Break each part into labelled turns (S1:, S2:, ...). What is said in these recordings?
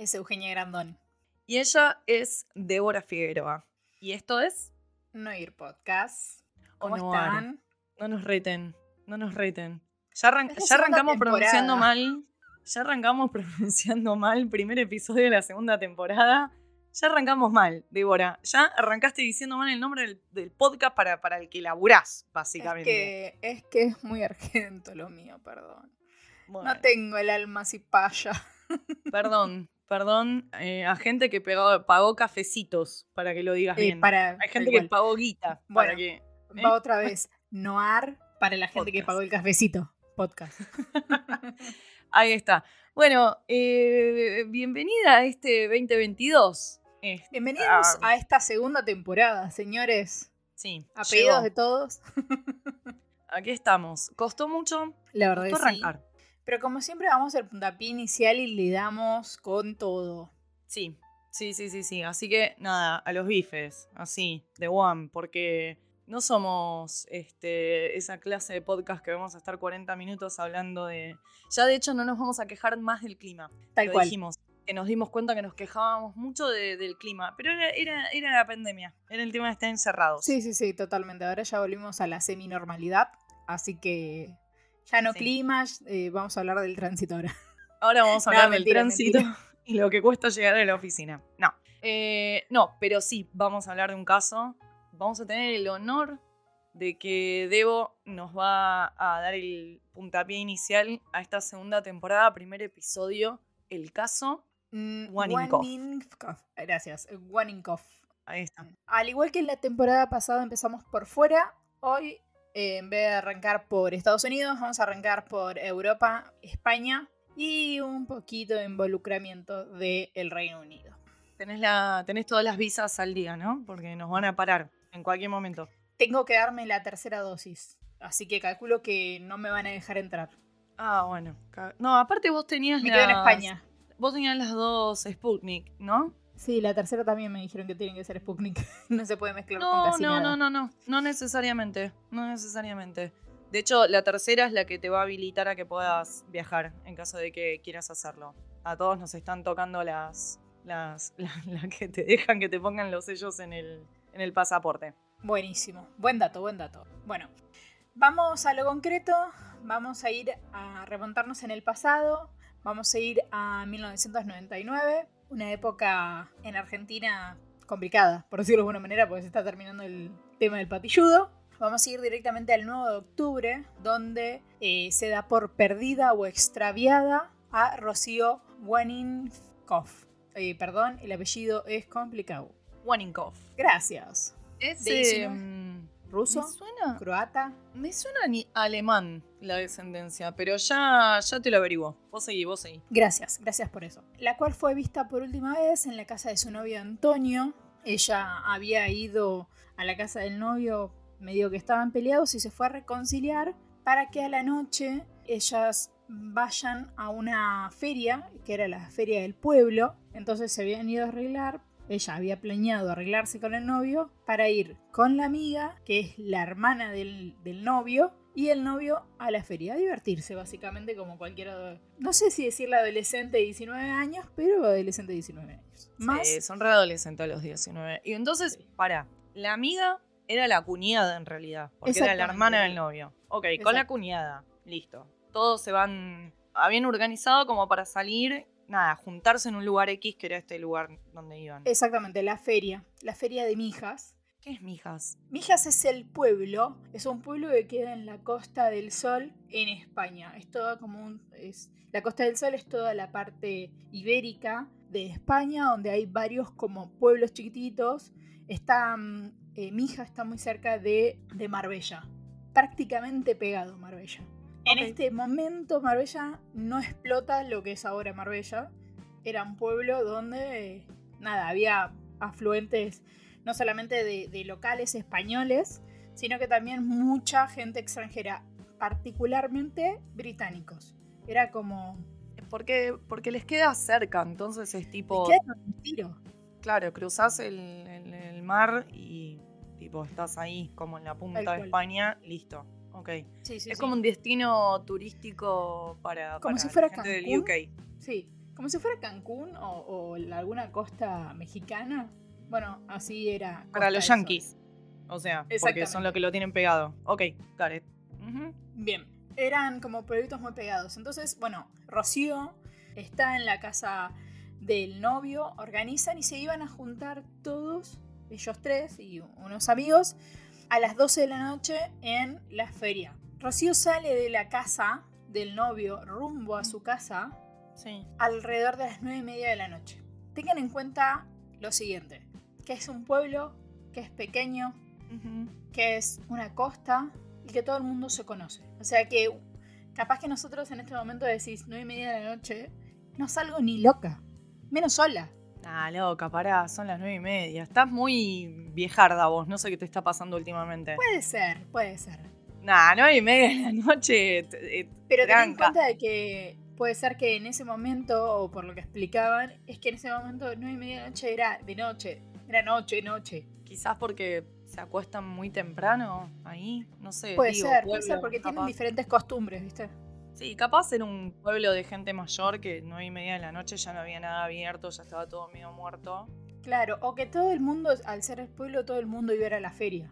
S1: es Eugenia Grandón.
S2: Y ella es Débora Figueroa. Y esto es
S1: No Ir Podcast. ¿Cómo
S2: Noir.
S1: están?
S2: No nos reten, no nos reten. Ya, arran-
S1: Es
S2: arrancamos
S1: temporada.
S2: pronunciando mal. Ya arrancamos pronunciando mal. Primer episodio de la segunda temporada. Ya arrancamos mal, Débora. Ya arrancaste diciendo mal el nombre del, del podcast para, para el que laburás,
S1: Es
S2: básicamente.
S1: que, es que es muy argento lo mío, perdón.
S2: Bueno,
S1: No tengo el alma así paya.
S2: Perdón, perdón eh, a gente que pegó- pagó cafecitos para que lo digas
S1: Eh,
S2: bien.
S1: para,
S2: Hay gente que pagó guita
S1: Bueno.
S2: para que.
S1: Va otra vez. Noir para la gente que pagó el cafecito. Podcast.
S2: Ahí está. Bueno, eh, bienvenida a este 2022. Este,
S1: Bienvenidos
S2: ah,
S1: a esta segunda temporada, señores.
S2: Sí,
S1: A
S2: llegó.
S1: pedidos de todos.
S2: Aquí estamos. Costó mucho,
S1: La verdad
S2: costó
S1: que sí. Pero como siempre vamos al puntapié inicial y le damos con todo.
S2: Sí, sí, sí, sí, sí. Así que nada, a los bifes, así, de one, porque no somos este, esa clase de podcast que vamos a estar 40 minutos hablando de... Ya de hecho no nos vamos a quejar más del clima.
S1: Tal
S2: Lo
S1: cual.
S2: dijimos, que nos dimos cuenta que nos quejábamos mucho de- del clima, pero era, era, era la pandemia, era el tema de estar encerrados.
S1: Sí, sí, sí, totalmente. Ahora ya volvimos a la semi-normalidad. Así que ya no
S2: Sí.
S1: clima, eh, vamos a hablar del tránsito ahora.
S2: Ahora vamos a
S1: No,
S2: hablar
S1: mentira,
S2: del tránsito
S1: mentira.
S2: y lo que cuesta llegar a la oficina. No. Eh, no, pero sí, vamos a hablar de un caso. Vamos a tener el honor de que Debo nos va a dar el puntapié inicial a esta segunda temporada, primer episodio, el caso.
S1: Mm. Gracias, Waninkoff.
S2: Ahí está.
S1: Al igual que en la temporada pasada empezamos por fuera, hoy eh, en vez de arrancar por Estados Unidos, vamos a arrancar por Europa, España y un poquito de involucramiento del Reino Unido.
S2: Tenés, la, tenés todas las visas al día, ¿no? Porque nos van a parar en cualquier momento.
S1: Tengo que darme la tercera dosis, así que calculo que no me van a dejar entrar.
S2: Ah, bueno. No, aparte vos tenías
S1: Me quedo en
S2: las-
S1: España.
S2: Vos tenías las dos Sputnik, ¿no?
S1: Sí, la tercera también me dijeron que tienen que ser Sputnik. no se puede mezclar con
S2: No,
S1: casi
S2: no,
S1: nada.
S2: no, no, no, no necesariamente, no necesariamente. De hecho, la tercera es la que te va a habilitar a que puedas viajar en caso de que quieras hacerlo. A todos nos están tocando las, las, la, la que te dejan que te pongan los sellos en el, en el pasaporte.
S1: Buenísimo, buen dato, buen dato. Bueno, vamos a lo concreto, vamos a ir a remontarnos en el pasado, vamos a ir a 1999, una época en Argentina complicada, por decirlo de alguna manera, porque se está terminando el tema del patilludo. Vamos a ir directamente al 9 de octubre, donde eh, se da por perdida o extraviada a Rocío Waninkoff. Eh, perdón, el apellido es complicado.
S2: Waninkoff.
S1: Gracias.
S2: Es,
S1: De 19. ¿Ruso?
S2: Me suena,
S1: croata.
S2: me suena ni alemán la descendencia, pero ya, ya te lo averiguo. Vos seguí, vos seguí.
S1: Gracias, gracias por eso. La cual fue vista por última vez en la casa de su novio Antonio. Ella había ido a la casa del novio medio que estaban peleados y se fue a reconciliar para que a la noche ellas vayan a una feria, que era la feria del pueblo. Entonces se habían ido a arreglar. Ella había planeado arreglarse con el novio para ir con la amiga, que es la hermana del, del novio, y el novio a la feria, a divertirse básicamente como cualquiera, no sé si decirle adolescente de 19 años, pero adolescente de 19 años. Más,
S2: Sí, son readolescentes a los 19. Y entonces, para, la amiga era la cuñada en realidad, porque era la hermana del novio. Ok, con la cuñada, listo. Todos se van, habían organizado como para salir, nada, juntarse en un lugar X, que era este lugar donde iban.
S1: exactamente, la feria, la feria de Mijas.
S2: ¿Qué es Mijas?
S1: Mijas es el pueblo, es un pueblo que queda en la Costa del Sol en España. Es toda como un, es, la Costa del Sol es toda la parte ibérica de España, donde hay varios como pueblos chiquititos. Está, mm, eh, Mijas está muy cerca de, de Marbella, prácticamente pegado a Marbella. En este momento Marbella no explota lo que es ahora Marbella. era un pueblo donde, nada, había afluentes no solamente de, de locales españoles, sino que también mucha gente extranjera, particularmente británicos. Era como...
S2: Porque, porque les queda cerca, entonces es tipo...
S1: Les queda un tiro.
S2: Claro, cruzás el, el- el mar y tipo estás ahí, como en la punta de. España, listo. Ok.
S1: Sí, sí,
S2: es
S1: sí.
S2: como un destino turístico para,
S1: Como
S2: para
S1: si
S2: la
S1: fuera
S2: gente del
S1: Cancún.
S2: UK.
S1: Sí, como si fuera Cancún o, alguna costa mexicana. Bueno, así era.
S2: Para los
S1: del
S2: yankees. O sea, porque son los que lo tienen pegado. Ok, got it.
S1: Bien, eran como pueblitos muy pegados. Entonces, bueno, Rocío está en la casa del novio, organizan y se iban a juntar todos, ellos tres y unos amigos, a las 12 de la noche en la feria. Rocío sale de la casa del novio rumbo a su casa
S2: Sí.
S1: alrededor de las 9 y media de la noche. Tengan en cuenta lo siguiente, que es un pueblo, que es pequeño, que es una costa y que todo el mundo se conoce. O sea que capaz que nosotros en este momento decís 9 y media de la noche, no salgo ni loca, menos sola.
S2: Ah, loca, pará, son las nueve y media. Estás muy viejarda vos, no sé qué te está pasando últimamente.
S1: Puede ser, puede ser.
S2: Nah, nueve y media de la noche. eh,
S1: Pero ten en cuenta de que puede ser que en ese momento, o por lo que explicaban, es que en ese momento 9 y media de la noche era de noche, era noche, noche.
S2: Quizás porque se acuestan muy temprano ahí, no sé.
S1: Puede
S2: digo,
S1: ser, puede ser, porque tienen diferentes costumbres, ¿viste?
S2: Sí, capaz era un pueblo de gente mayor que nueve y media de la noche ya no había nada abierto, ya estaba todo medio muerto.
S1: Claro, o que todo el mundo, al ser el pueblo, todo el mundo iba a ir a la feria.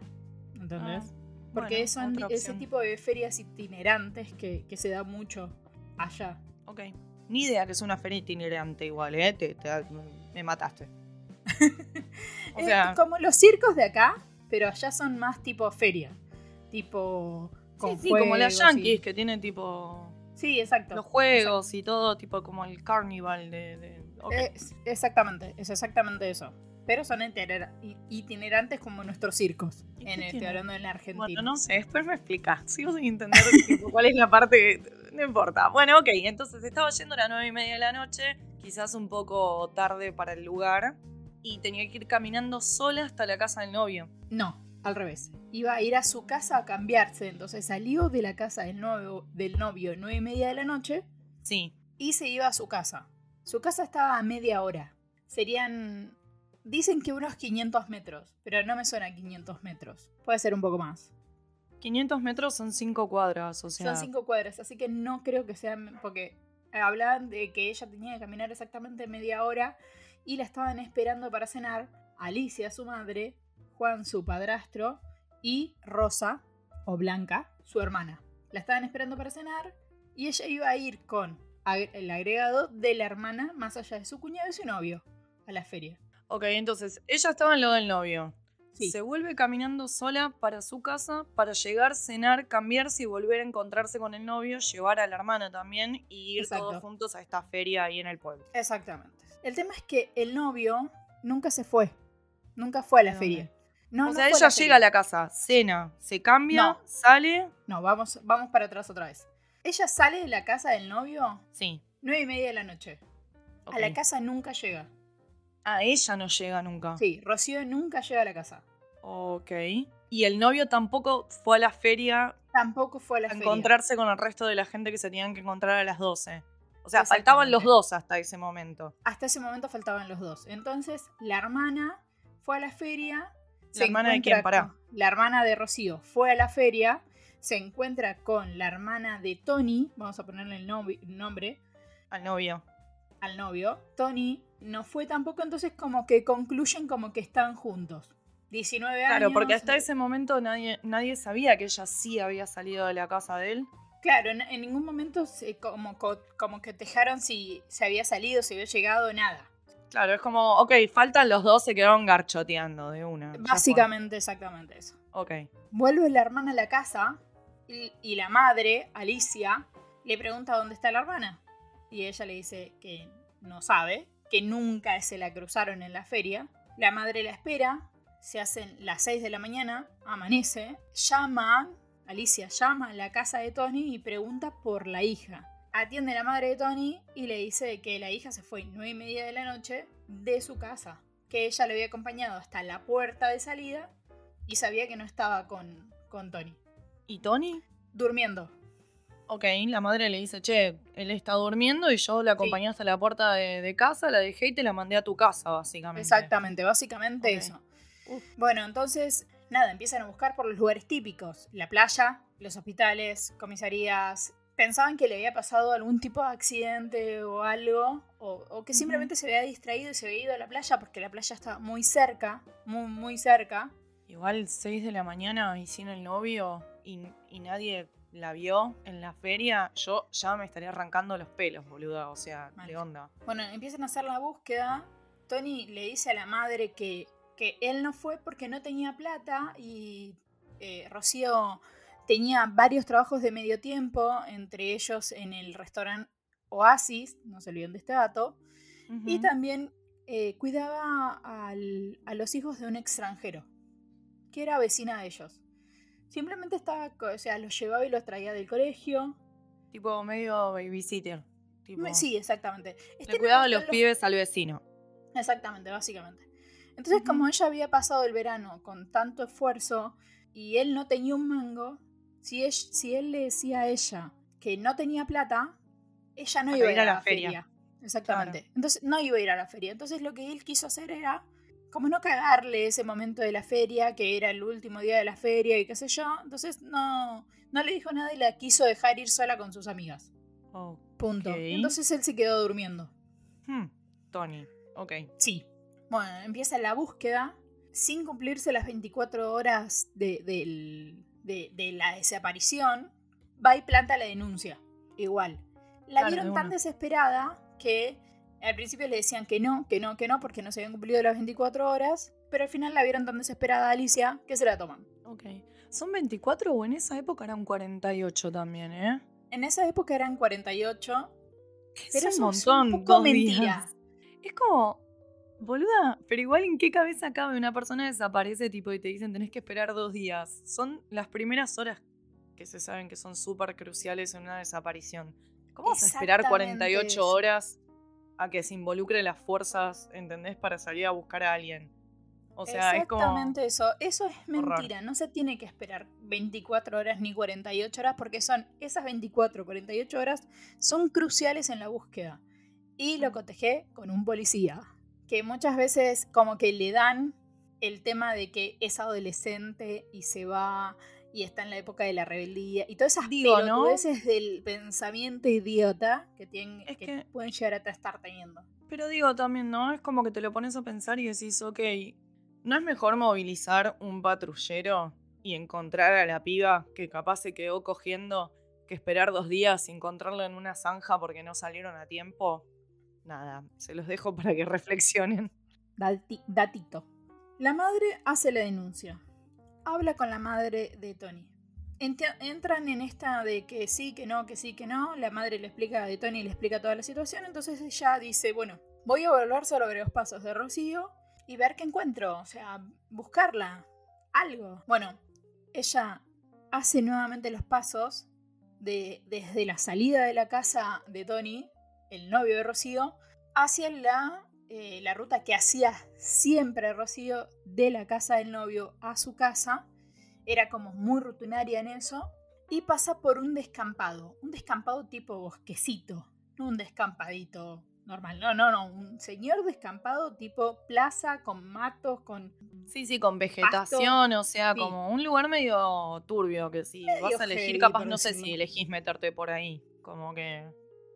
S1: ¿Entendés?
S2: Ah,
S1: Porque
S2: bueno,
S1: son ese tipo de ferias itinerantes que, que se da mucho allá.
S2: Ok. Ni idea que es una feria itinerante igual, ¿eh? Te, te- me mataste. o
S1: Es
S2: sea,
S1: como los circos de acá, pero allá son más tipo feria. Tipo. Con
S2: sí, sí, como las
S1: y-
S2: yankees que tienen tipo
S1: Sí, exacto.
S2: los juegos y todo, tipo como el carnival de...
S1: Es- exactamente, es exactamente eso. Pero son itinerar- itinerantes como nuestros circos.
S2: ¿Y
S1: En,
S2: qué
S1: estoy hablando en la Argentina.
S2: Bueno, no sé, después me explicas. Sigo sin entender tipo, cuál es la parte. No importa. Bueno, ok, entonces estaba yendo a las nueve y media de la noche, quizás un poco tarde para el lugar, y tenía que ir caminando sola hasta la casa del novio.
S1: No, al revés. Iba a ir a su casa a cambiarse. Entonces salió de la casa del novio, del novio nueve y media de la noche
S2: Sí.
S1: y se iba a su casa. Su casa estaba a media hora. Serían. Dicen que unos 500 metros, pero no me suena 500 metros. Puede ser un poco más.
S2: 500 metros son 5 cuadras, o sea.
S1: Son cinco cuadras, así que no creo que sean. Porque hablaban de que ella tenía que caminar exactamente media hora y la estaban esperando para cenar Alicia, su madre, Juan, su padrastro, y Rosa, o Blanca, su hermana. La estaban esperando para cenar y ella iba a ir con el agregado de la hermana, más allá de su cuñado y su novio, a la feria.
S2: Ok, entonces ella estaba en lo del novio.
S1: Sí.
S2: Se vuelve caminando sola para su casa para llegar, cenar, cambiarse y volver a encontrarse con el novio, llevar a la hermana también y ir
S1: Exacto.
S2: todos juntos a esta feria ahí en el pueblo.
S1: Exactamente. El tema es que el novio nunca se fue. Nunca fue a la feria. No,
S2: o
S1: no
S2: sea,
S1: fue a
S2: ella
S1: la
S2: llega a la casa, cena, se cambia,
S1: No.
S2: sale.
S1: No, vamos, vamos para atrás otra vez. Ella sale de la casa del novio
S2: Sí.
S1: nueve y media de la noche. A la casa nunca llega.
S2: Ah, ella no llega nunca.
S1: Sí, Rocío nunca llega a la casa.
S2: Ok. Y el novio tampoco fue a la feria
S1: Tampoco fue a la
S2: a
S1: feria.
S2: encontrarse con el resto de la gente que se tenían que encontrar a las 12. O sea, faltaban los dos hasta ese momento.
S1: Hasta ese momento faltaban los dos. Entonces, la hermana fue a la feria.
S2: ¿La hermana de quién? Pará.
S1: La hermana de Rocío fue a la feria. Se encuentra con la hermana de Tony. Vamos a ponerle el nombre.
S2: Al novio.
S1: al novio. Tony no fue tampoco, entonces como que concluyen como que están juntos. 19 años.
S2: Claro, porque hasta ese momento nadie, nadie sabía que ella sí había salido de la casa de él.
S1: Claro, en, en ningún momento se, como, co- como que tejaron si se había salido, si había llegado, nada.
S2: Claro, es como, ok, faltan los dos, se quedaron garchoteando de una.
S1: Básicamente, exactamente eso.
S2: Ok.
S1: Vuelve la hermana a la casa y, y la madre, Alicia, le pregunta dónde está la hermana. Y ella le dice que no sabe, que nunca se la cruzaron en la feria. La madre la espera, se hacen las 6 de la mañana, amanece, llama, Alicia llama a la casa de Tony y pregunta por la hija. Atiende la madre de Tony y le dice que la hija se fue nueve y media de la noche de su casa, que ella le había acompañado hasta la puerta de salida y sabía que no estaba con, con Tony.
S2: ¿Y Tony?
S1: Durmiendo.
S2: Ok, la madre le dice, che, él está durmiendo y yo la acompañé hasta la puerta de, de casa, la dejé y te la mandé a tu casa, básicamente.
S1: Exactamente, básicamente eso.
S2: Uf.
S1: Bueno, entonces, nada, empiezan a buscar por los lugares típicos. La playa, los hospitales, comisarías. Pensaban que le había pasado algún tipo de accidente o algo, o, o que simplemente se había distraído y se había ido a la playa porque la playa estaba muy cerca, muy, muy cerca.
S2: Igual 6 de la mañana y sin el novio y, y nadie la vio en la feria, yo ya me estaría arrancando los pelos, boluda. O sea. ¿qué onda?
S1: Bueno, empiezan a hacer la búsqueda. Tony le dice a la madre que, que él no fue porque no tenía plata y eh, Rocío tenía varios trabajos de medio tiempo, entre ellos en el restaurante Oasis, no se olviden de este dato, y también eh, cuidaba al- a los hijos de un extranjero, que era vecina de ellos. Simplemente estaba, o sea, los llevaba y los traía del colegio.
S2: Tipo medio babysitter. Tipo,
S1: Sí, exactamente.
S2: le
S1: Este
S2: cuidaba a los pibes al vecino.
S1: Exactamente, básicamente. Entonces, como ella había pasado el verano con tanto esfuerzo y él no tenía un mango, si él, si él le decía a ella que no tenía plata, ella no iba a
S2: ir
S1: a la, feria.
S2: feria.
S1: Exactamente. Entonces, no iba a ir a la feria. Entonces, lo que él quiso hacer era, como no cagarle ese momento de la feria, que era el último día de la feria y qué sé yo, entonces no, no le dijo nada y la quiso dejar ir sola con sus amigas.
S2: Oh.
S1: Punto. Entonces él se quedó durmiendo.
S2: Hmm, Tony. Ok.
S1: Sí. Bueno, empieza la búsqueda sin cumplirse las 24 horas de, del- de- de la desaparición. Va y planta la denuncia. Igual. La
S2: Claro,
S1: vieron tan desesperada que al principio le decían que no, que no, que no, porque no se habían cumplido las 24 horas. Pero al final la vieron tan desesperada a Alicia que se la toman.
S2: Ok. ¿Son 24 o en esa época eran 48 también, eh?
S1: En esa época eran 48. Pero
S2: es un
S1: es un
S2: montón.
S1: poco
S2: dos
S1: mentira.
S2: días. Es como, boluda, pero igual en qué cabeza cabe una persona desaparece tipo y te dicen tenés que esperar dos días. Son las primeras horas que se saben que son súper cruciales en una desaparición. ¿Cómo vas a esperar
S1: Exactamente
S2: 48
S1: eso.
S2: horas a que se involucre las fuerzas, ¿entendés? Para salir a buscar a alguien. O sea, es como...
S1: Exactamente eso. Eso es
S2: Horror.
S1: mentira. No se tiene que esperar 24 horas ni 48 horas porque son esas 24, 48 horas son cruciales en la búsqueda. Y lo
S2: Mm.
S1: cotejé con un policía que muchas veces como que le dan el tema de que es adolescente y se va y está en la época de la rebeldía y todas esas
S2: Digo, ¿no?
S1: pelotudeces del pensamiento idiota que, tienen,
S2: Es
S1: que
S2: que-
S1: pueden llegar a estar teniendo.
S2: Pero digo también, ¿no? Es como que te lo pones a pensar y decís, ok, ¿no es mejor movilizar un patrullero y encontrar a la piba que capaz se quedó cogiendo que esperar dos días y encontrarla en una zanja porque no salieron a tiempo? Nada, se los dejo para que reflexionen.
S1: Dati- datito. La madre hace la denuncia. Habla con la madre de Tony. Ent- entran en esta de que sí, que no, que sí, que no. La madre le explica de Tony, le explica toda la situación. Entonces ella dice, bueno, voy a volver sobre los pasos de Rocío y ver qué encuentro. O sea, buscarla. Algo. Bueno, ella hace nuevamente los pasos de, desde la salida de la casa de Tony, el novio de Rocío, hacia la, eh, la ruta que hacía siempre Rocío de la casa del novio a su casa. Era como muy rutinaria en eso. Y pasa por un descampado. Un descampado tipo bosquecito. No un descampadito normal. No, no, no. Un señor descampado tipo plaza con matos, con...
S2: Sí, sí, con vegetación, o sea,
S1: Sí.
S2: como un lugar medio turbio que si
S1: Medio
S2: vas a elegir,
S1: heavy,
S2: capaz no sé si elegís meterte por ahí. Como que,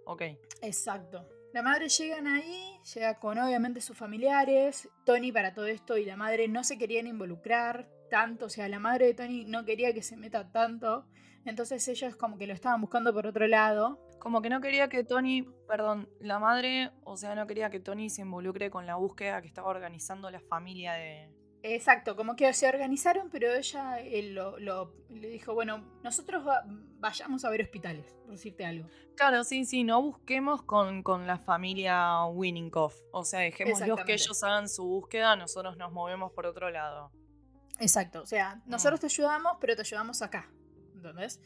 S2: ok.
S1: Exacto. La madre llegan ahí, llega con obviamente sus familiares. Tony para todo esto y la madre no se querían involucrar tanto. O sea, la madre de Tony no quería que se meta tanto. Entonces ellos como que lo estaban buscando por otro lado.
S2: Como que no quería que Tony, perdón, la madre, o sea, no quería que Tony se involucre con la búsqueda que estaba organizando la familia de...
S1: Exacto, como que se organizaron, pero ella él lo, lo- le dijo, bueno, nosotros va- vayamos a ver hospitales, por decirte algo.
S2: Claro, sí, sí, no busquemos con, con la familia Winninghoff. O sea, dejémoslos que ellos hagan su búsqueda, nosotros nos movemos por otro lado.
S1: Exacto, o sea, nosotros te ayudamos, pero te ayudamos acá. ¿Entendés?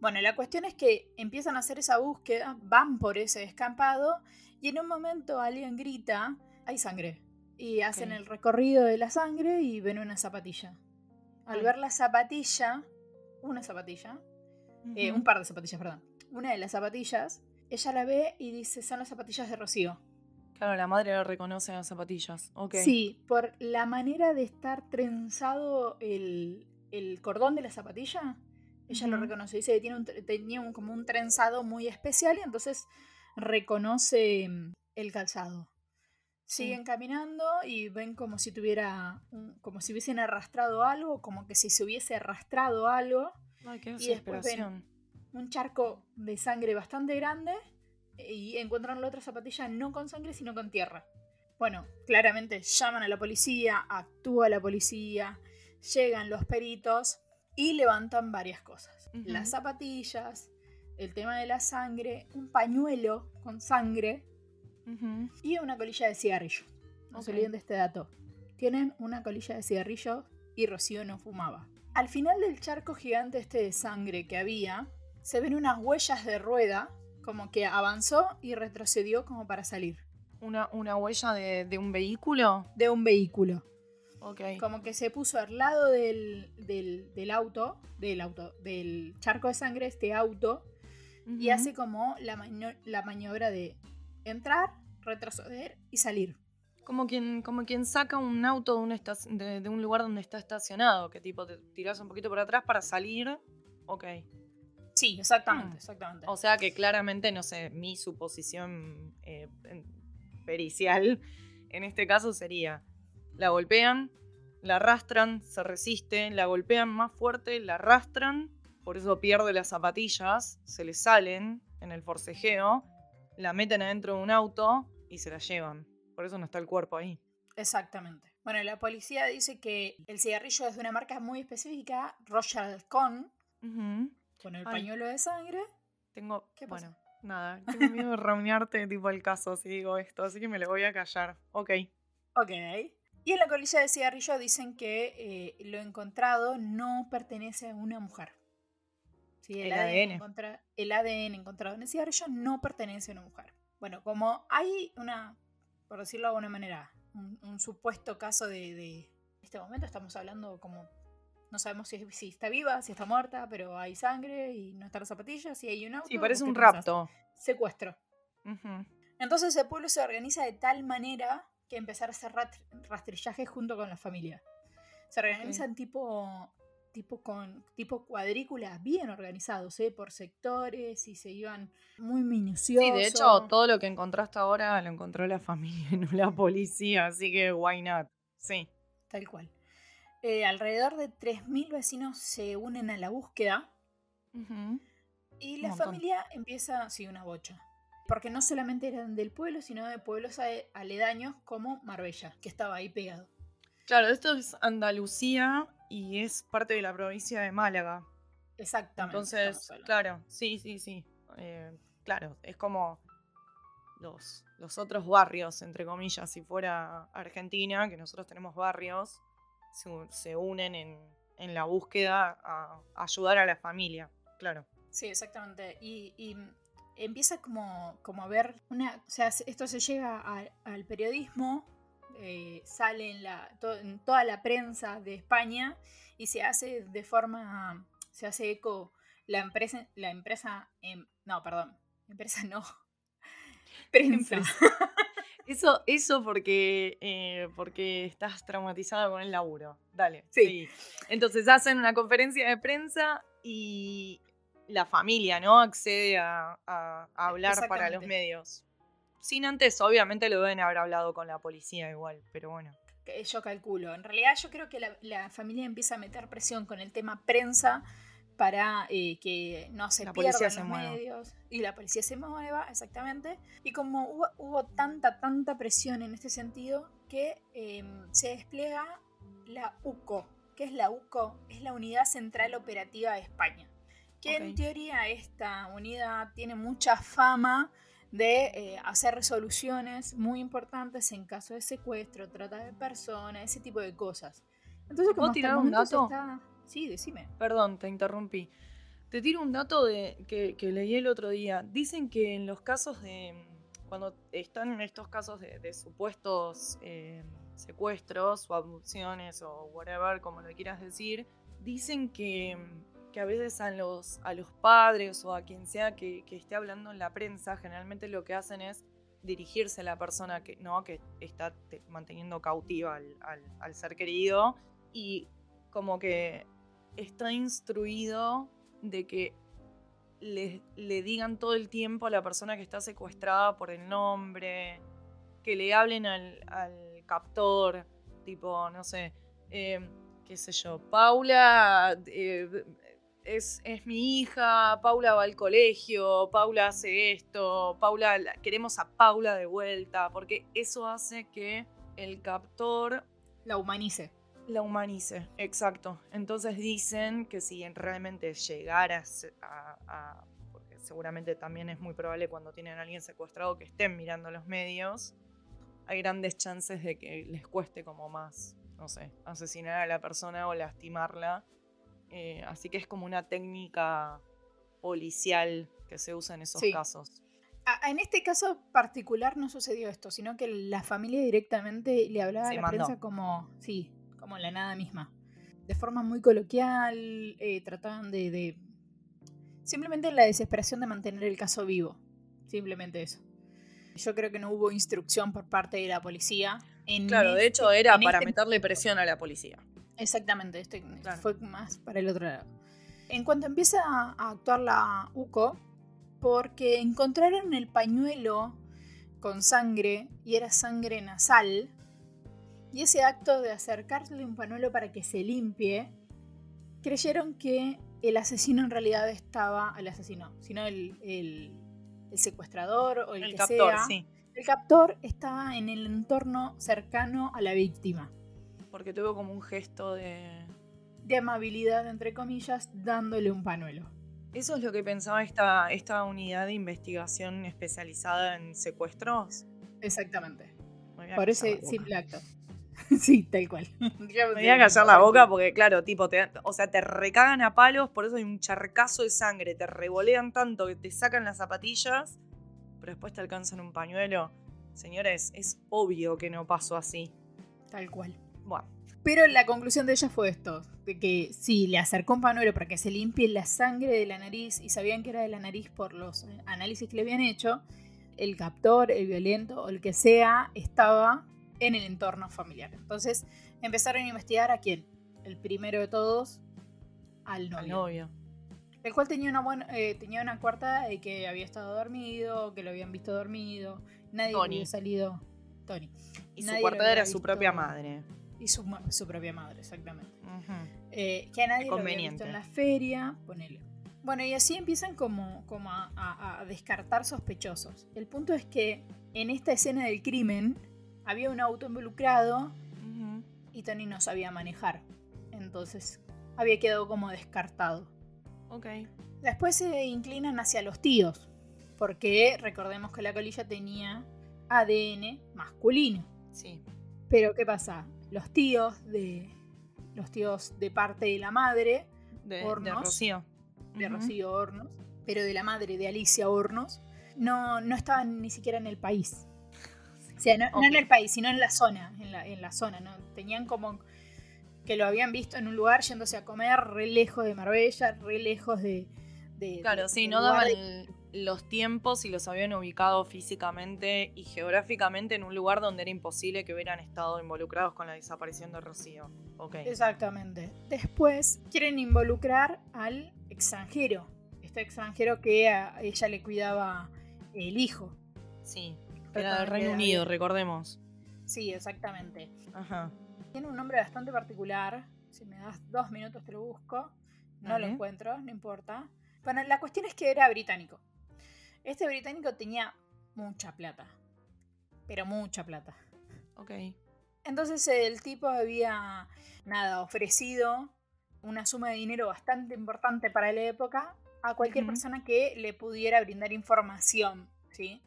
S1: Bueno, la cuestión es que empiezan a hacer esa búsqueda, van por ese descampado y en un momento alguien grita, hay sangre. Y hacen el recorrido de la sangre y ven una zapatilla. Al ver la zapatilla, una zapatilla, eh, un par de zapatillas, perdón. Una de las zapatillas, ella la ve y dice, son las zapatillas de Rocío.
S2: Claro, la madre lo reconoce en las zapatillas. Ok.
S1: Sí, por la manera de estar trenzado el, el cordón de la zapatilla, ella lo reconoce. Dice que tiene un tenía un- como un trenzado muy especial y entonces reconoce mm, el calzado. Siguen caminando y ven como si tuviera, como si hubiesen arrastrado algo, como que si se hubiese arrastrado algo.
S2: Ay, qué
S1: Y después ven-. Un charco de sangre bastante grande y encuentran la otra zapatilla no con sangre, sino con tierra. Bueno, claramente llaman a la policía, actúa la policía, llegan los peritos y levantan varias cosas. Las zapatillas, el tema de la sangre, un pañuelo con sangre Y una colilla de cigarrillo. No se
S2: Ok.
S1: olviden de este dato. Tienen una colilla de cigarrillo y Rocío no fumaba. Al final del charco gigante este de sangre que había, se ven unas huellas de rueda, como que avanzó y retrocedió como para salir.
S2: Una, una huella de, de un vehículo.
S1: De un vehículo.
S2: Ok.
S1: Como que se puso al lado del, del- del auto, del auto, del charco de sangre, este auto, y hace como la, la maniobra de entrar, retroceder y salir.
S2: Como quien, como quien saca un auto de un, de, de un lugar donde está estacionado, que tipo te tiras un poquito por atrás para salir. Ok.
S1: Sí, exactamente,
S2: Mm.
S1: exactamente.
S2: O sea que claramente, no sé, mi suposición eh, pericial en este caso sería, la golpean, la arrastran, se resiste, la golpean más fuerte, la arrastran, por eso pierde las zapatillas, se le salen en el forcejeo, la meten adentro de un auto y se la llevan. Por eso no está el cuerpo ahí.
S1: Exactamente. Bueno, la policía dice que el cigarrillo es de una marca muy específica, Royal Con, con el
S2: Ay.
S1: pañuelo de sangre.
S2: Tengo,
S1: ¿Qué pasa?
S2: bueno, nada, tengo miedo de reunirte tipo el caso si digo esto, así que me lo voy a callar. Ok.
S1: Ok. Y en la colilla de cigarrillo dicen que eh, lo encontrado no pertenece a una mujer. Sí,
S2: El ADN.
S1: encontra- el ADN encontrado en el cigarrillo no pertenece a una mujer. Bueno, como hay una, por decirlo de alguna manera, un, un supuesto caso de, de- En este momento estamos hablando como... No sabemos si, si está viva, si está muerta, pero hay sangre y no están las zapatillas y hay un auto.
S2: Sí, parece
S1: ¿vos
S2: un
S1: pensás?
S2: rapto.
S1: Secuestro. Entonces el pueblo se organiza de tal manera que empezar a hacer rat- rastrillaje junto con la familia. Se organizan tipo, tipo con tipo cuadrículas bien organizados, ¿eh? por sectores y se iban muy minuciosos.
S2: Sí, de hecho, todo lo que encontraste ahora lo encontró la familia y no la policía, así que why not? Sí.
S1: Tal cual. Eh, alrededor de 3.000 vecinos se unen a la búsqueda
S2: Ujú.
S1: y
S2: Un
S1: la familia empieza, sí, una bocha. Porque no solamente eran del pueblo, sino de pueblos ale- aledaños como Marbella, que estaba ahí pegado.
S2: Claro, esto es Andalucía y es parte de la provincia de Málaga.
S1: Exactamente.
S2: Entonces, claro, sí, sí, sí. Eh, claro, es como los, los otros barrios, entre comillas, si fuera Argentina, que nosotros tenemos barrios, se, unen en, en la búsqueda a ayudar a la familia. Claro.
S1: Sí, exactamente. Y, y empieza como, como a ver una. O sea, se- esto se llega a- al periodismo, eh, sale en, la, to- en toda la prensa de España y se hace de forma. Se hace eco la empresa. La empresa. em, no, perdón. Empresa no. Prensa.
S2: Eso, eso porque, eh, porque estás traumatizada con el laburo. Dale.
S1: Sí.
S2: Entonces hacen una conferencia de prensa y la familia, ¿no? Accede a, a- a hablar para los medios. Sin antes, obviamente, lo deben haber hablado con la policía igual, pero bueno.
S1: yo calculo. En realidad yo creo que la, la familia empieza a meter presión con el tema prensa para eh, que no se
S2: La
S1: pierdan
S2: se
S1: los
S2: mueva.
S1: medios y la policía se mueva, exactamente. Y como hubo, hubo tanta, tanta presión en este sentido que eh, se despliega la UCO. ¿Qué es la UCO? Es la Unidad Central Operativa de España. Que en teoría esta unidad tiene mucha fama de eh, hacer resoluciones muy importantes en caso de secuestro, trata de personas, ese tipo de cosas. Entonces, como
S2: ¿Puedo
S1: hasta el
S2: tirar un dato?
S1: está- Sí, decime.
S2: Perdón, te interrumpí. Te tiro un dato de, que, que leí el otro día. Dicen que en los casos de. Cuando están en estos casos de, de supuestos eh, secuestros o abducciones o whatever, como lo quieras decir, dicen que, que a veces a los, a los padres o a quien sea que, esté hablando en la prensa, generalmente lo que hacen es dirigirse a la persona que, ¿no? que está te- manteniendo cautiva al, al- ser querido y como que está instruido de que le, le digan todo el tiempo a la persona que está secuestrada por el nombre, que le hablen al, al captor, tipo, no sé, eh, qué sé yo, Paula eh, es, es mi hija, Paula va al colegio, Paula hace esto, Paula, la- queremos a Paula de vuelta, porque eso hace que el captor
S1: La humanice.
S2: la humanice, exacto. Entonces dicen que si realmente llegara a- porque seguramente también es muy probable cuando tienen a alguien secuestrado que estén mirando los medios, hay grandes chances de que les cueste como más, no sé, asesinar a la persona o lastimarla. Eh, así que es como una técnica policial que se usa en esos
S1: Sí.
S2: casos.
S1: A- En este caso particular no sucedió esto, sino que la familia directamente le hablaba
S2: Se
S1: a la
S2: mandó.
S1: prensa como, sí, como la nada misma. De forma muy coloquial, eh, trataban de, de- Simplemente la desesperación de mantener el caso vivo. Simplemente eso. Yo creo que no hubo instrucción por parte de la policía. En
S2: Claro, de
S1: este-
S2: hecho era para
S1: este-
S2: meterle presión a la policía.
S1: Exactamente, este
S2: Claro.
S1: fue más para el otro lado. En cuanto empieza a actuar la UCO, porque encontraron el pañuelo con sangre y era sangre nasal, y ese acto de acercarle un pañuelo para que se limpie, creyeron que el asesino en realidad estaba, el asesino, sino el, el- el secuestrador o el,
S2: El
S1: que
S2: captor,
S1: sea,
S2: sí.
S1: el captor estaba en el entorno cercano a la víctima.
S2: Porque tuvo como un gesto de...
S1: de amabilidad, entre comillas, dándole un panuelo.
S2: Eso es lo que pensaba esta, esta unidad de investigación especializada en secuestros.
S1: Exactamente.
S2: Boca.
S1: simple acto. sí, tal cual.
S2: Me voy a callar la boca porque, claro, tipo, te, o sea, te recagan a palos, por eso hay un charcazo de sangre, te revolean tanto que te sacan las zapatillas, pero después te alcanzan un pañuelo. Señores, es obvio que no pasó así.
S1: Tal cual.
S2: Bueno,
S1: Pero la conclusión de ella fue esto, de que sí, le acercó un panuelo para que se limpie la sangre de la nariz y sabían que era de la nariz por los análisis que le habían hecho, el captor, el violento o el que sea estaba en el entorno familiar. Entonces empezaron a investigar a quién. El primero de todos, al novio.
S2: al novio.
S1: El cual tenía una buena, eh, tenía una cuarta de que había estado dormido, que lo habían visto dormido, nadie
S2: Tony.
S1: había salido. Tony.
S2: Y
S1: Nadie
S2: su
S1: había
S2: era su propia madre.
S1: Y su, su propia madre, exactamente.
S2: Ujú.
S1: Eh, que a nadie lo había visto en la feria, ponele. Bueno, y así empiezan como, como a, a- a descartar sospechosos. El punto es que en esta escena del crimen había un auto involucrado
S2: Ujú.
S1: y Tony no sabía manejar. Entonces había quedado como descartado.
S2: Ok.
S1: Después se inclinan hacia los tíos, porque recordemos que la colilla tenía ADN masculino.
S2: Sí.
S1: Pero ¿qué pasa? Los tíos de los tíos de parte de la madre,
S2: De, de
S1: Hornos.
S2: Rocío.
S1: de. Rocío Hornos, pero de la madre de Alicia Hornos, no, no estaban ni siquiera en el país. O sea, no, no en el país, sino en la zona, en la, en la zona, ¿no? Tenían como que lo habían visto en un lugar yéndose a comer re lejos de Marbella, re lejos de... de-
S2: Claro,
S1: de-
S2: sí, no daban
S1: de-
S2: los tiempos y los habían ubicado físicamente y geográficamente en un lugar donde era imposible que hubieran estado involucrados con la desaparición de Rocío. Ok.
S1: Exactamente. Después quieren involucrar al extranjero. Este extranjero que a ella le cuidaba el hijo.
S2: Sí. Era del Reino Unido, recordemos.
S1: Sí, exactamente.
S2: Ajá.
S1: Tiene un nombre bastante particular. Si me das dos minutos te lo busco. No lo encuentro, no importa. Bueno, la cuestión es que era británico. Este británico tenía mucha plata. Pero mucha plata.
S2: Ok.
S1: Entonces el tipo había, nada, ofrecido una suma de dinero bastante importante para la época a cualquier persona que le pudiera brindar información, ¿sí?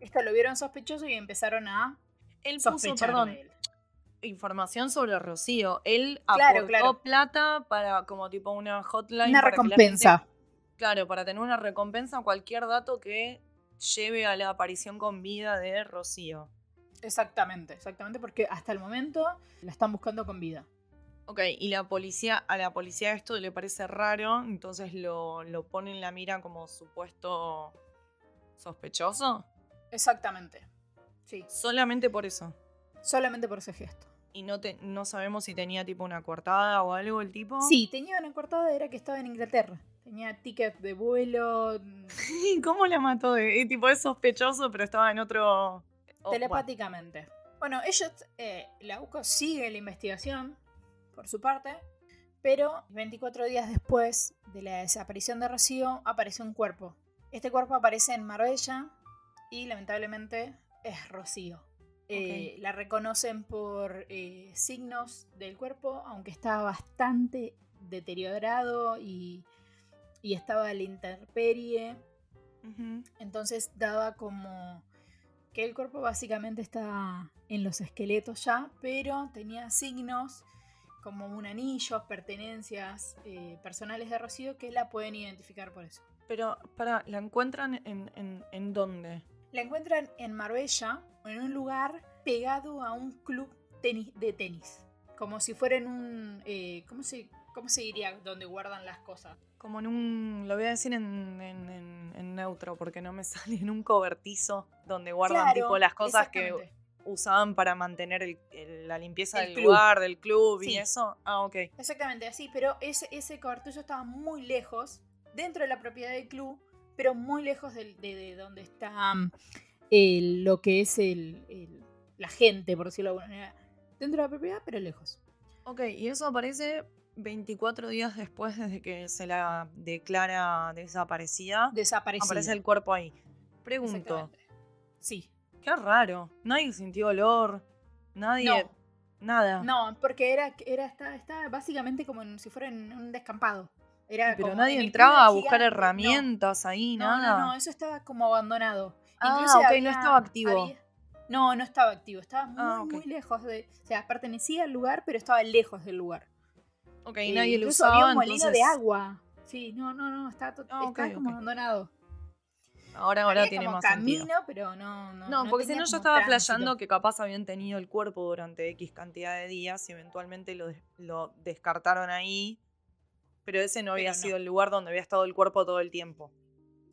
S1: Esto lo vieron sospechoso y empezaron a
S2: Él puso,
S1: sospechar
S2: perdón,
S1: de él.
S2: información sobre Rocío. Él
S1: Claro,
S2: aportó
S1: claro.
S2: plata para como tipo una hotline.
S1: Una recompensa.
S2: Claro, para tener una recompensa, cualquier dato que lleve a la aparición con vida de Rocío.
S1: Exactamente, exactamente, porque hasta el momento la están buscando con vida.
S2: Ok, y la policía, a la policía esto le parece raro, entonces lo, lo pone en la mira como supuesto sospechoso.
S1: Exactamente. Sí,
S2: Solamente por eso.
S1: solamente por ese gesto.
S2: Y no, te, no sabemos si tenía tipo una coartada o algo el tipo.
S1: Sí, tenía una cortada, era que estaba en Inglaterra. Tenía ticket de vuelo, mm,
S2: ¿Cómo la mató? Eh, tipo, es sospechoso, pero estaba en otro. oh,
S1: telepáticamente. Bueno, ellos, eh, la UCO sigue la investigación, por su parte, pero 24 días después de la desaparición de Rocío, apareció un cuerpo. Este cuerpo aparece en Marbella y lamentablemente es Rocío. Eh, La reconocen por eh, signos del cuerpo, aunque estaba bastante deteriorado y, y estaba a la intemperie. Entonces daba como que el cuerpo básicamente estaba en los esqueletos ya, pero tenía signos como un anillo, pertenencias eh, personales de Rocío que la pueden identificar por eso.
S2: Pero, para, ¿la encuentran en, en, en dónde?
S1: La encuentran en Marbella, en un lugar pegado a un club tenis, de tenis. Como si fuera en un... eh, ¿cómo, se, ¿Cómo se diría donde guardan las cosas?
S2: Como en un. Lo voy a decir en, en- en- en neutro porque no me sale. En un cobertizo donde guardan
S1: Claro,
S2: tipo las cosas que usaban para mantener el- el- la limpieza
S1: El
S2: del
S1: club.
S2: lugar, del club y eso. Ah, ok.
S1: Exactamente así, pero ese, ese cobertillo estaba muy lejos, dentro de la propiedad del club, pero muy lejos de, de donde está mm, lo que es la gente, por decirlo de alguna manera. Dentro de la propiedad, pero lejos.
S2: Ok, y eso aparece 24 días después desde que se la declara desaparecida.
S1: Desaparecida.
S2: Aparece el cuerpo ahí. Pregunto.
S1: Sí.
S2: qué raro. Nadie sintió olor. Nadie.
S1: No.
S2: Nada.
S1: No, porque era, era básicamente como en- si fuera en un descampado. Era
S2: Pero
S1: como
S2: nadie
S1: en
S2: entraba a buscar
S1: gigante.
S2: herramientas ahí,
S1: No,
S2: nada.
S1: no, no, eso estaba como abandonado.
S2: Ah,
S1: Incluso
S2: ok, no estaba activo.
S1: había- No, no estaba activo, estaba muy,
S2: Ah, ok.
S1: muy lejos de... O sea, pertenecía al lugar, pero estaba lejos del lugar.
S2: Ok,
S1: Eh,
S2: nadie lo usaba.
S1: había un molino
S2: entonces-
S1: de agua. Sí, no, no, no, estaba, to-
S2: Ah,
S1: como abandonado.
S2: Ahora, ahora
S1: Había
S2: tiene
S1: como
S2: más
S1: camino,
S2: sentido.
S1: pero no, no.
S2: No, porque si no yo estaba flasheando que capaz habían tenido el cuerpo durante X cantidad de días y eventualmente lo, lo descartaron ahí. Pero ese no había
S1: no.
S2: sido el lugar donde había estado el cuerpo todo el tiempo.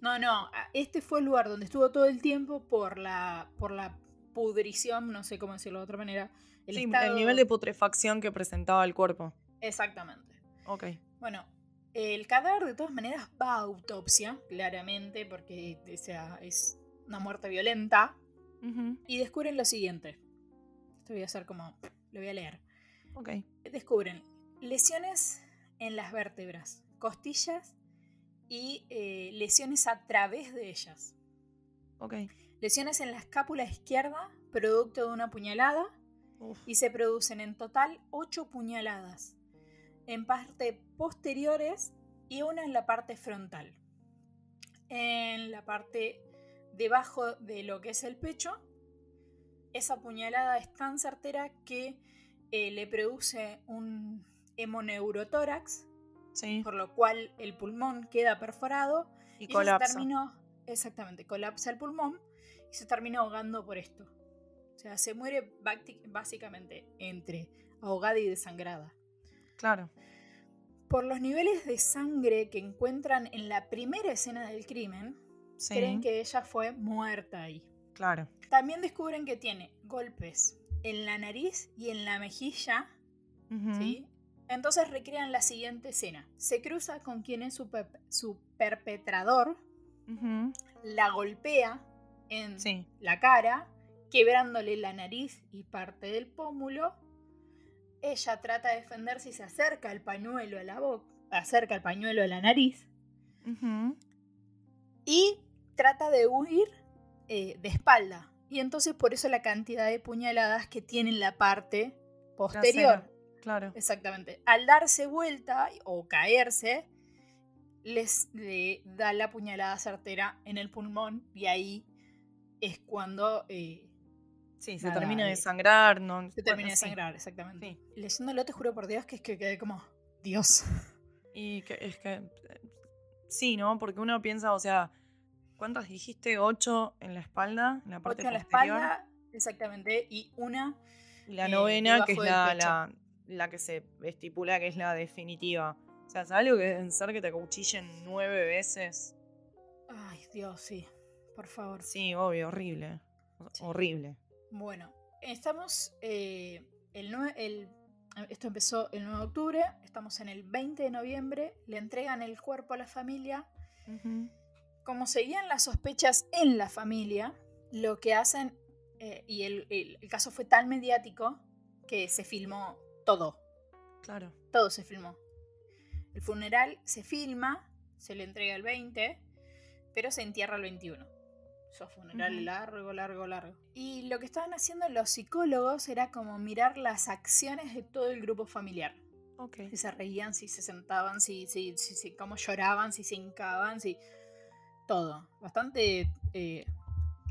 S1: No, no, este fue el lugar donde estuvo todo el tiempo por la, por la pudrición, no sé cómo decirlo de otra manera. El
S2: sí,
S1: estado-
S2: el nivel de putrefacción que presentaba el cuerpo.
S1: Exactamente.
S2: Ok.
S1: Bueno, el cadáver de todas maneras va a autopsia, claramente, porque o sea, es una muerte violenta. Y descubren lo siguiente. Esto voy a hacer como... Lo voy a leer.
S2: Ok.
S1: Descubren lesiones en las vértebras, costillas y eh, lesiones a través de ellas.
S2: Ok.
S1: Lesiones en la escápula izquierda, producto de una puñalada,
S2: Uf.
S1: y se producen en total 8 puñaladas, en parte posteriores y una en la parte frontal. En la parte debajo de lo que es el pecho, esa puñalada es tan certera que eh, le produce un hemoneurotórax,
S2: Sí.
S1: por lo cual el pulmón queda perforado
S2: Y
S1: y ella
S2: colapsa.
S1: se terminó, exactamente, colapsa el pulmón y se termina ahogando por esto. O sea, se muere básicamente entre ahogada y desangrada.
S2: Claro.
S1: Por los niveles de sangre que encuentran en la primera escena del crimen,
S2: Sí.
S1: creen que ella fue muerta ahí.
S2: Claro.
S1: También descubren que tiene golpes en la nariz y en la mejilla. ¿sí? Entonces recrean la siguiente escena. Se cruza con quien es su, pe- su perpetrador, la golpea en
S2: Sí.
S1: la cara, quebrándole la nariz y parte del pómulo. Ella trata de defenderse y se acerca el pañuelo a la boca, acerca el pañuelo a la nariz y trata de huir eh, de espalda. Y entonces por eso la cantidad de puñaladas que tiene en la parte posterior.
S2: Trasera. Claro.
S1: Exactamente. Al darse vuelta o caerse, les le da la puñalada certera en el pulmón y ahí es cuando eh,
S2: Sí, se
S1: Nada,
S2: termina de sangrar. No,
S1: se termina de sangrar, exactamente.
S2: Sí.
S1: Leyéndolo te juro por Dios que es que quedé como, Dios.
S2: Y que es que. sí, ¿no? Porque uno piensa, o sea, ¿cuántas dijiste? ¿Ocho en la espalda? En la parte
S1: Ocho en la espalda, exactamente, y una
S2: Y la
S1: eh,
S2: novena, que es la, la, la que se estipula que es la definitiva. O sea, ¿sabes lo que deben ser que te acuchillen nueve veces?
S1: Ay, Dios, sí. Por favor.
S2: Sí, obvio, horrible.
S1: Sí.
S2: Horrible.
S1: Bueno, estamos. eh, el, esto empezó el 9 de octubre. Estamos en el 20 de noviembre. Le entregan el cuerpo a la familia. Como seguían las sospechas en la familia, lo que hacen. eh, y el, el- el caso fue tan mediático que se filmó todo.
S2: Claro.
S1: Todo se filmó. El funeral se filma, se le entrega el 20, pero se entierra el 21. Eso funeral largo, largo, largo. Y lo que estaban haciendo los psicólogos era como mirar las acciones de todo el grupo familiar.
S2: Ok.
S1: Si se reían, si se sentaban, si, si, si, si- cómo lloraban, si se hincaban, si... Todo. Bastante eh,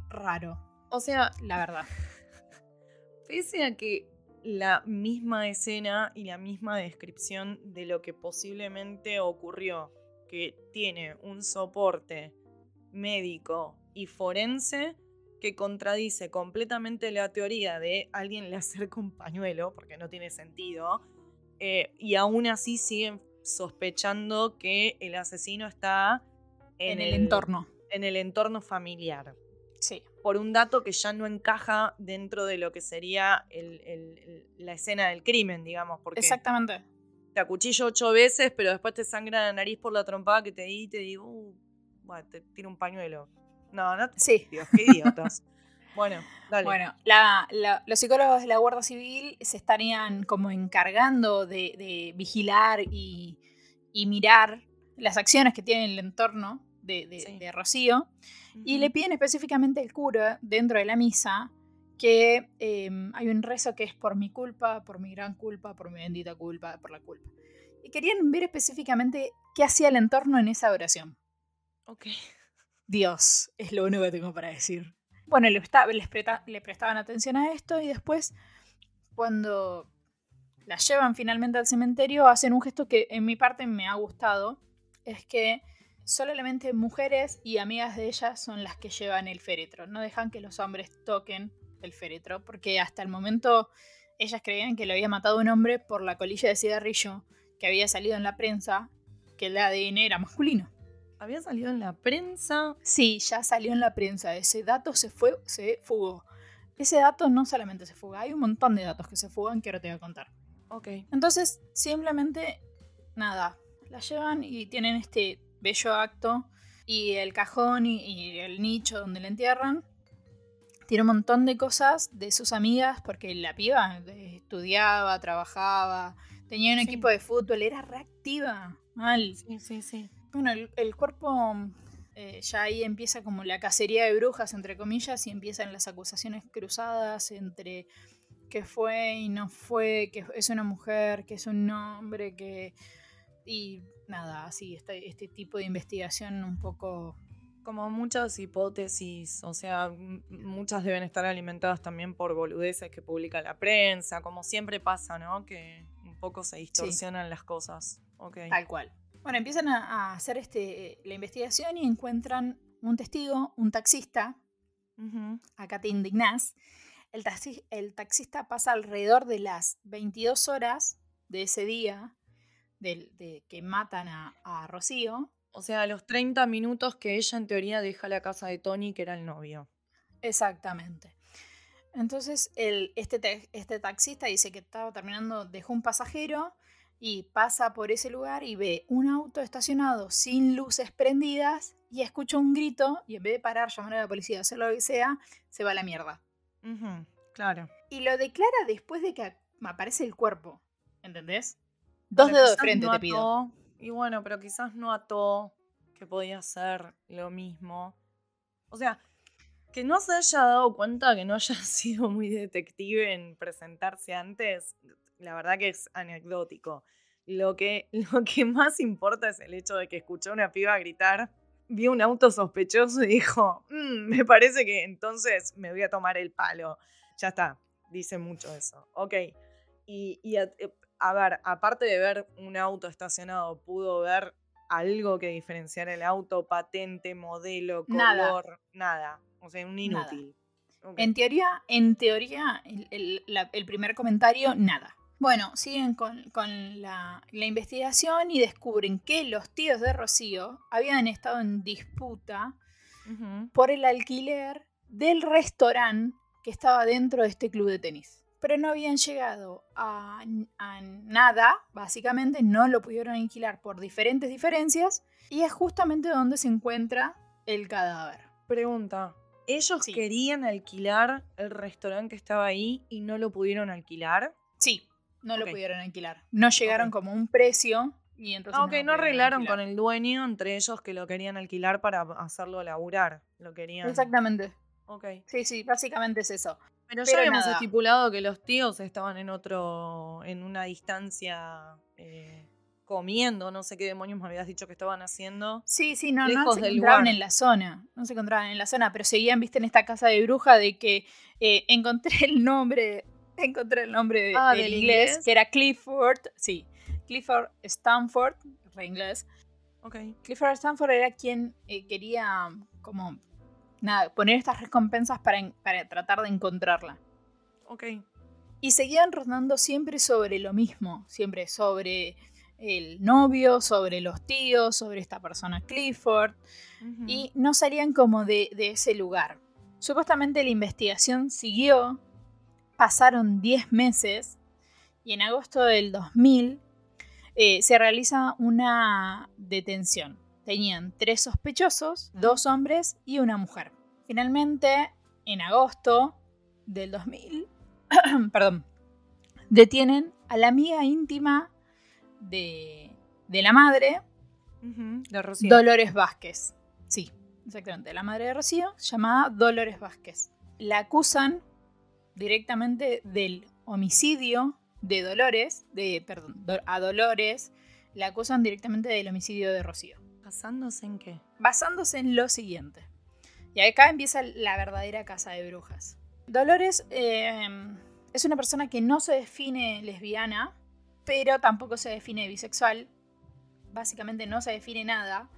S1: raro,
S2: O sea,
S1: la verdad.
S2: Pese a que la misma escena y la misma descripción de lo que posiblemente ocurrió, que tiene un soporte médico y forense que contradice completamente la teoría de alguien le acerca un pañuelo, porque no tiene sentido, eh, y aún así siguen sospechando que el asesino está
S1: En, el, entorno.
S2: en el entorno familiar
S1: Sí.
S2: por un dato que ya no encaja dentro de lo que sería el- el- el- la escena del crimen, digamos, porque
S1: Exactamente.
S2: te acuchillo ocho veces, pero después te sangra la nariz por la trompada que te di y te digo, uh, bueno, te tiro un pañuelo. No, no te
S1: Sí.
S2: Dios, qué idiotas. bueno, dale.
S1: Bueno, la- la- los psicólogos de la Guardia Civil se estarían como encargando de, de vigilar y, y mirar las acciones que tiene el entorno de, de-
S2: Sí.
S1: de Rocío y le piden específicamente al cura dentro de la misa que eh, hay un rezo que es por mi culpa, por mi gran culpa, por mi bendita culpa, por la culpa. Y querían ver específicamente qué hacía el entorno en esa oración.
S2: Ok.
S1: Dios, es lo único que tengo para decir. Bueno, les le prestaban atención a esto y después, cuando la llevan finalmente al cementerio, hacen un gesto que en mi parte me ha gustado. Es que solamente mujeres y amigas de ellas son las que llevan el féretro. No dejan que los hombres toquen el féretro, porque hasta el momento ellas creían que lo había matado un hombre por la colilla de cigarrillo que había salido en la prensa, que el ADN era masculino.
S2: Había salido en la prensa.
S1: Sí, ya salió en la prensa. Ese dato se fue, se fugó. Ese dato no solamente se fuga, hay un montón de datos que se fugan que ahora te voy a contar.
S2: Ok.
S1: Entonces, simplemente, nada, la llevan y tienen este bello acto y el cajón y, y el nicho donde la entierran. Tiene un montón de cosas de sus amigas porque la piba estudiaba, trabajaba, tenía un
S2: Sí.
S1: equipo de fútbol, era reactiva, mal.
S2: Sí, sí, sí.
S1: Bueno, el, el cuerpo eh, ya ahí empieza como la cacería de brujas, entre comillas, y empiezan las acusaciones cruzadas entre que fue y no fue, que es una mujer, que es un hombre, que... Y nada, así, este, este tipo de investigación un poco...
S2: Como muchas hipótesis, o sea, muchas deben estar alimentadas también por boludeces que publica la prensa, como siempre pasa, ¿no? Que un poco se distorsionan las cosas. Ok.
S1: Tal cual. Bueno, empiezan a, a hacer este, la investigación y encuentran un testigo, un taxista,
S2: Ujú.
S1: acá te indignás, el, taxi- el taxista pasa alrededor de las 22 horas de ese día del- de, que matan a, a Rocío.
S2: O sea, a los 30 minutos que ella en teoría deja la casa de Tony, que era el novio.
S1: Exactamente. Entonces, el, este, este taxista dice que estaba terminando, dejó un pasajero y pasa por ese lugar y ve un auto estacionado sin luces prendidas y escucha un grito y en vez de parar, llamar a la policía, hacer lo que sea, se va a la mierda.
S2: Claro.
S1: Y lo declara después de que aparece el cuerpo. ¿Entendés? Dos
S2: Pero
S1: dedos de frente
S2: no
S1: te pido.
S2: ató, Y bueno, pero quizás no ató que podía ser lo mismo. O sea, que no se haya dado cuenta que no haya sido muy detective en presentarse antes, la verdad que es anecdótico. Lo que, lo que más importa es el hecho de que escuchó a una piba gritar, vio un auto sospechoso y dijo, "Mm, me parece que entonces me voy a tomar el palo. Ya está, dice mucho eso. Ok. Y, y a, eh, a ver, aparte de ver un auto estacionado, pudo ver algo que diferenciara el auto, patente, modelo,
S1: Nada.
S2: color, nada. O sea, un
S1: Nada.
S2: inútil.
S1: En teoría, en teoría, el, el- la- el primer comentario, nada. Bueno, siguen con, con la, la investigación y descubren que los tíos de Rocío habían estado en disputa por el alquiler del restaurante que estaba dentro de este club de tenis. Pero no habían llegado a, a nada, básicamente no lo pudieron alquilar por diferentes diferencias y es justamente donde se encuentra el cadáver.
S2: Pregunta. ¿Ellos
S1: Sí.
S2: querían alquilar el restaurante que estaba ahí y no lo pudieron alquilar?
S1: Sí, no lo pudieron alquilar. No llegaron como un precio y entonces...
S2: Ah, ok, no arreglaron
S1: alquilar.
S2: con el dueño entre ellos que lo querían alquilar para hacerlo laburar. Lo querían.
S1: Exactamente.
S2: Ok.
S1: Sí, sí, básicamente es eso.
S2: Pero, ya habíamos
S1: nada.
S2: estipulado que los tíos estaban en otro. en una distancia. eh, comiendo, no sé qué demonios me habías dicho que estaban haciendo.
S1: Sí, sí, no, no
S2: Lejos
S1: se encontraban
S2: lugar.
S1: en la zona. No se encontraban en la zona, pero seguían, viste, en esta casa de bruja de que eh, encontré el nombre. Encontré el nombre de-
S2: Ah,
S1: del
S2: ¿del
S1: inglés,
S2: inglés?
S1: que era Clifford. Sí, Clifford Stanford, re inglés.
S2: Ok.
S1: Clifford Stanford era quien eh, quería, como, nada, poner estas recompensas para, para tratar de encontrarla.
S2: Ok.
S1: Y seguían rondando siempre sobre lo mismo, siempre sobre el novio, sobre los tíos, sobre esta persona Clifford, y no salían como de, de ese lugar. Supuestamente la investigación siguió, pasaron 10 meses, y en agosto del 2000 eh, se realiza una detención. Tenían tres sospechosos, dos hombres y una mujer. Finalmente, en agosto del 2000, perdón, detienen a la amiga íntima de, de la madre,
S2: Ujú, De Rocío.
S1: Dolores Vázquez. Sí, exactamente, la madre de Rocío, llamada Dolores Vázquez. La acusan directamente del homicidio de Dolores, de, perdón, a Dolores, la acusan directamente del homicidio de Rocío
S2: ¿Basándose en qué?
S1: basándose en lo siguiente. Y acá empieza la verdadera casa de brujas. Dolores eh, es una persona que no se define lesbiana, pero tampoco se define bisexual. Básicamente no se define nada,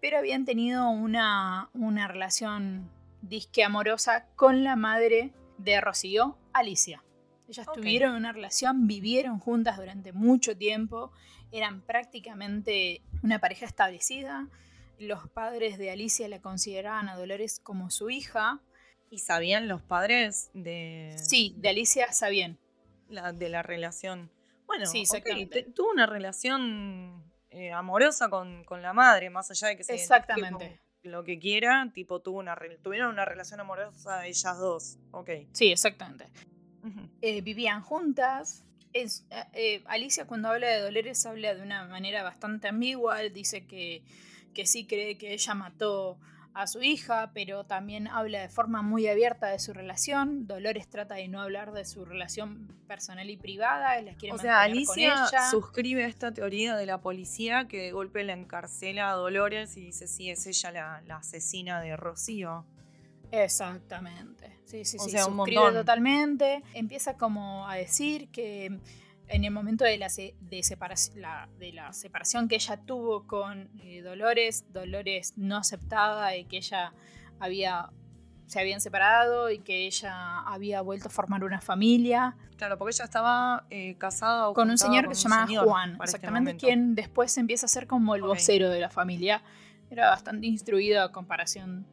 S1: pero habían tenido una, una relación disque amorosa con la madre de Rocío, Alicia. Ellas tuvieron una relación, vivieron juntas durante mucho tiempo, eran prácticamente una pareja establecida. Los padres de Alicia la consideraban a Dolores como su hija.
S2: ¿Y sabían los padres de,
S1: Sí, de Alicia sabían.
S2: la, de la relación? Bueno,
S1: Sí,
S2: tuvo una relación eh, amorosa con, con la madre, más allá de que se
S1: Exactamente.
S2: Lo que quiera, tipo, tuvo una, re- tuvieron una relación amorosa ellas dos. Ok.
S1: Sí, exactamente. Eh, vivían juntas. Es- eh, Alicia cuando habla de Dolores habla de una manera bastante ambigua. Dice que, que sí cree que ella mató a su hija, pero también habla de forma muy abierta de su relación. Dolores trata de no hablar de su relación personal y privada. La quiere
S2: O sea,
S1: mantener con
S2: Alicia
S1: ella.
S2: suscribe esta teoría de la policía que de golpe la encarcela a Dolores y dice, sí, es ella la, la asesina de Rocío.
S1: Exactamente. Sí, sí,
S2: O
S1: sí.
S2: sea, un
S1: suscribe
S2: montón.
S1: totalmente. Empieza como a decir que en el momento de la, se- de separación, la, de la separación que ella tuvo con eh, Dolores, Dolores no aceptaba de que ella había se habían separado y que ella había vuelto a formar una familia
S2: Claro, porque ella estaba eh, casada o
S1: con un señor que se llamaba Juan,
S2: este
S1: exactamente quien después empieza a ser como el vocero de la familia. Era bastante instruido a comparación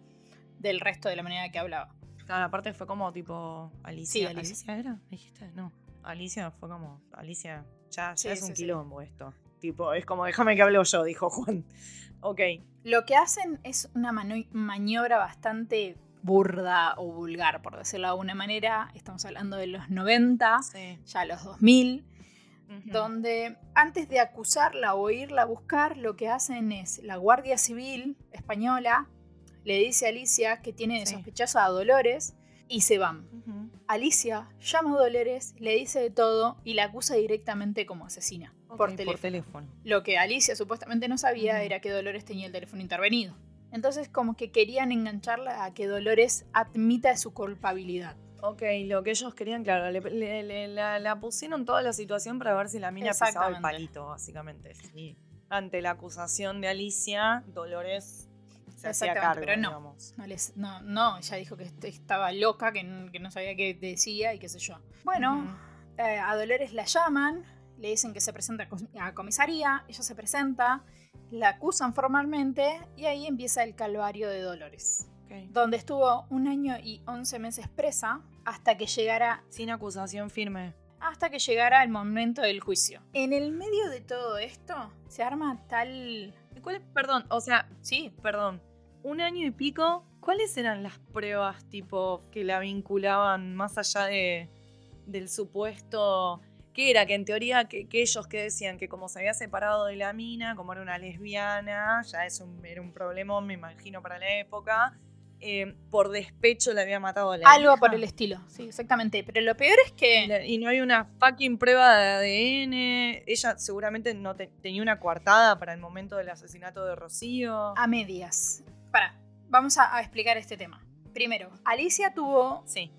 S1: del resto de la manera que hablaba.
S2: Claro, aparte fue como tipo Alicia.
S1: Sí, Alicia.
S2: era? ¿Dijiste? No. Alicia fue como. Alicia, ya, ya
S1: Sí,
S2: es un
S1: sí, sí.
S2: quilombo esto. Tipo, es como, déjame que hablo yo, dijo Juan. Ok.
S1: Lo que hacen es una maniobra bastante burda o vulgar, por decirlo de alguna manera. Estamos hablando de los 90,
S2: Sí.
S1: ya los 2000,
S2: Ujú.
S1: donde antes de acusarla o irla a buscar, lo que hacen es la Guardia Civil española le dice a Alicia que tiene de
S2: Sí.
S1: sospechosa a Dolores y se van. Alicia llama a Dolores, le dice de todo y la acusa directamente como asesina por teléfono.
S2: teléfono.
S1: Lo que Alicia supuestamente no sabía era que Dolores tenía el teléfono intervenido. Entonces como que querían engancharla a que Dolores admita su culpabilidad.
S2: Ok, lo que ellos querían, claro, le, le- le- la, la pusieron toda la situación para ver si la mina pisaba el palito, básicamente. Sí. ante la acusación de Alicia, Dolores se hacía
S1: Exactamente,
S2: cargo,
S1: pero no.
S2: digamos.
S1: No, les, no, no, ella dijo que est- estaba loca, que, n- que no sabía qué decía y qué sé yo. Bueno, eh, a Dolores la llaman, le dicen que se presenta a comisaría, ella se presenta, la acusan formalmente y ahí empieza el calvario de Dolores,
S2: Ok.
S1: donde estuvo un año y 11 meses presa hasta que llegara
S2: Sin acusación firme.
S1: hasta que llegara el momento del juicio. En el medio de todo esto se arma tal...
S2: ¿Y cuál es- perdón, o sea,
S1: Sí,
S2: perdón, un año y pico, ¿cuáles eran las pruebas tipo que la vinculaban más allá de, del supuesto? ¿Qué era? Que en teoría, que, que ellos que decían que como se había separado de la mina, como era una lesbiana, ya eso era un problema, me imagino, para la época, eh, por despecho le había matado a la
S1: algo
S2: hija.
S1: por el estilo, sí, exactamente. Pero lo peor es que...
S2: la- y no hay una fucking prueba de ADN. Ella seguramente no te- tenía una coartada para el momento del asesinato de Rocío.
S1: A medias. Para, vamos a, a explicar este tema. Primero, Alicia tuvo,
S2: Sí.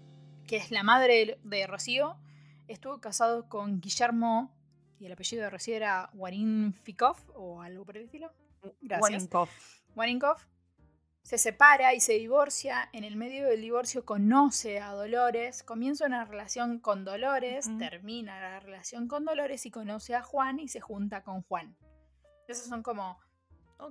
S1: que es la madre de, Rocío, estuvo casado con Guillermo, y el apellido de Rocío era Warinfikov o algo por el estilo. Gracias. Warinkov se separa y se divorcia. En el medio del divorcio conoce a Dolores, comienza una relación con Dolores, termina la relación con Dolores y conoce a Juan y se junta con Juan. Esas son como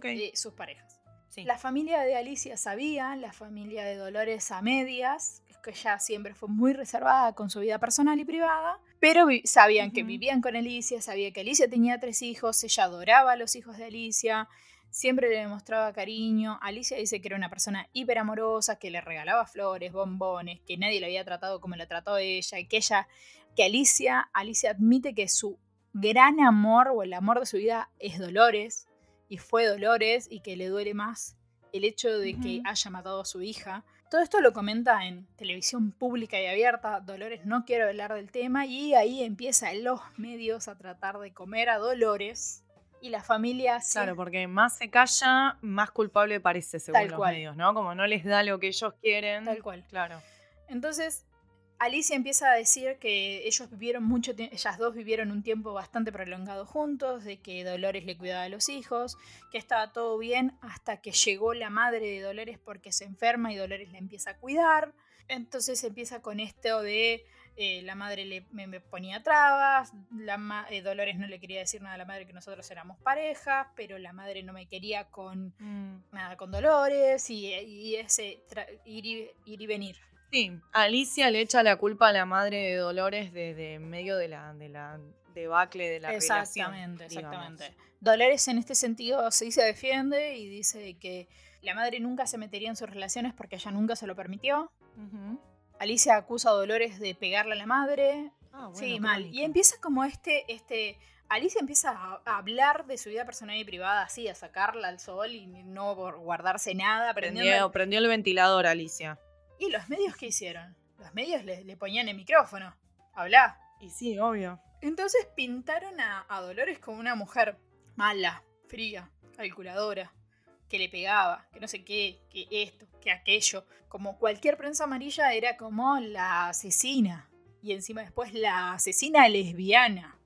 S1: eh, sus parejas.
S2: Sí.
S1: La familia de Alicia sabía, la familia de Dolores a medias, que ella siempre fue muy reservada con su vida personal y privada, pero sabían que vivían con Alicia, sabía que Alicia tenía tres hijos, ella adoraba a los hijos de Alicia, siempre le demostraba cariño. Alicia dice que era una persona hiperamorosa, que le regalaba flores, bombones, que nadie la había tratado como la trató ella, y que ella, que Alicia, Alicia admite que su gran amor o el amor de su vida es Dolores, y fue Dolores, y que le duele más el hecho de que haya matado a su hija. Todo esto lo comenta en televisión pública y abierta. Dolores no quiere hablar del tema y ahí empieza los medios a tratar de comer a Dolores y la familia se-
S2: Claro, porque más se calla, más culpable parece, según
S1: Tal
S2: los
S1: cual.
S2: medios, ¿no? Como no les da lo que ellos quieren.
S1: Tal cual.
S2: Claro.
S1: Entonces, Alicia empieza a decir que ellos vivieron mucho ellas dos vivieron un tiempo bastante prolongado juntos, de que Dolores le cuidaba a los hijos, que estaba todo bien hasta que llegó la madre de Dolores porque se enferma y Dolores la empieza a cuidar. Entonces empieza con esto de eh, la madre le, me, me ponía trabas, la ma- eh, Dolores no le quería decir nada a la madre que nosotros éramos pareja, pero la madre no me quería con
S2: Mm.
S1: nada con Dolores y, y ese ir y, ir y venir.
S2: Sí, Alicia le echa la culpa a la madre de Dolores desde medio de la, de la debacle de la
S1: Exactamente,
S2: relación. digamos.
S1: exactamente. Dolores en este sentido sí se defiende y dice que la madre nunca se metería en sus relaciones porque ella nunca se lo permitió. Alicia acusa a Dolores de pegarle a la madre.
S2: Ah, bueno,
S1: sí, mal. Y empieza como este, este. Alicia empieza a a hablar de su vida personal y privada así, a sacarla al sol y no por guardarse nada,
S2: Prendió, prendió el ventilador, Alicia.
S1: ¿Y los medios qué hicieron? Los medios le, le ponían el micrófono. Habla.
S2: Y sí, obvio.
S1: Entonces pintaron a, a Dolores como una mujer mala, fría, calculadora, que le pegaba, que no sé qué, que esto, que aquello. Como cualquier prensa amarilla era como la asesina. Y encima después la asesina lesbiana.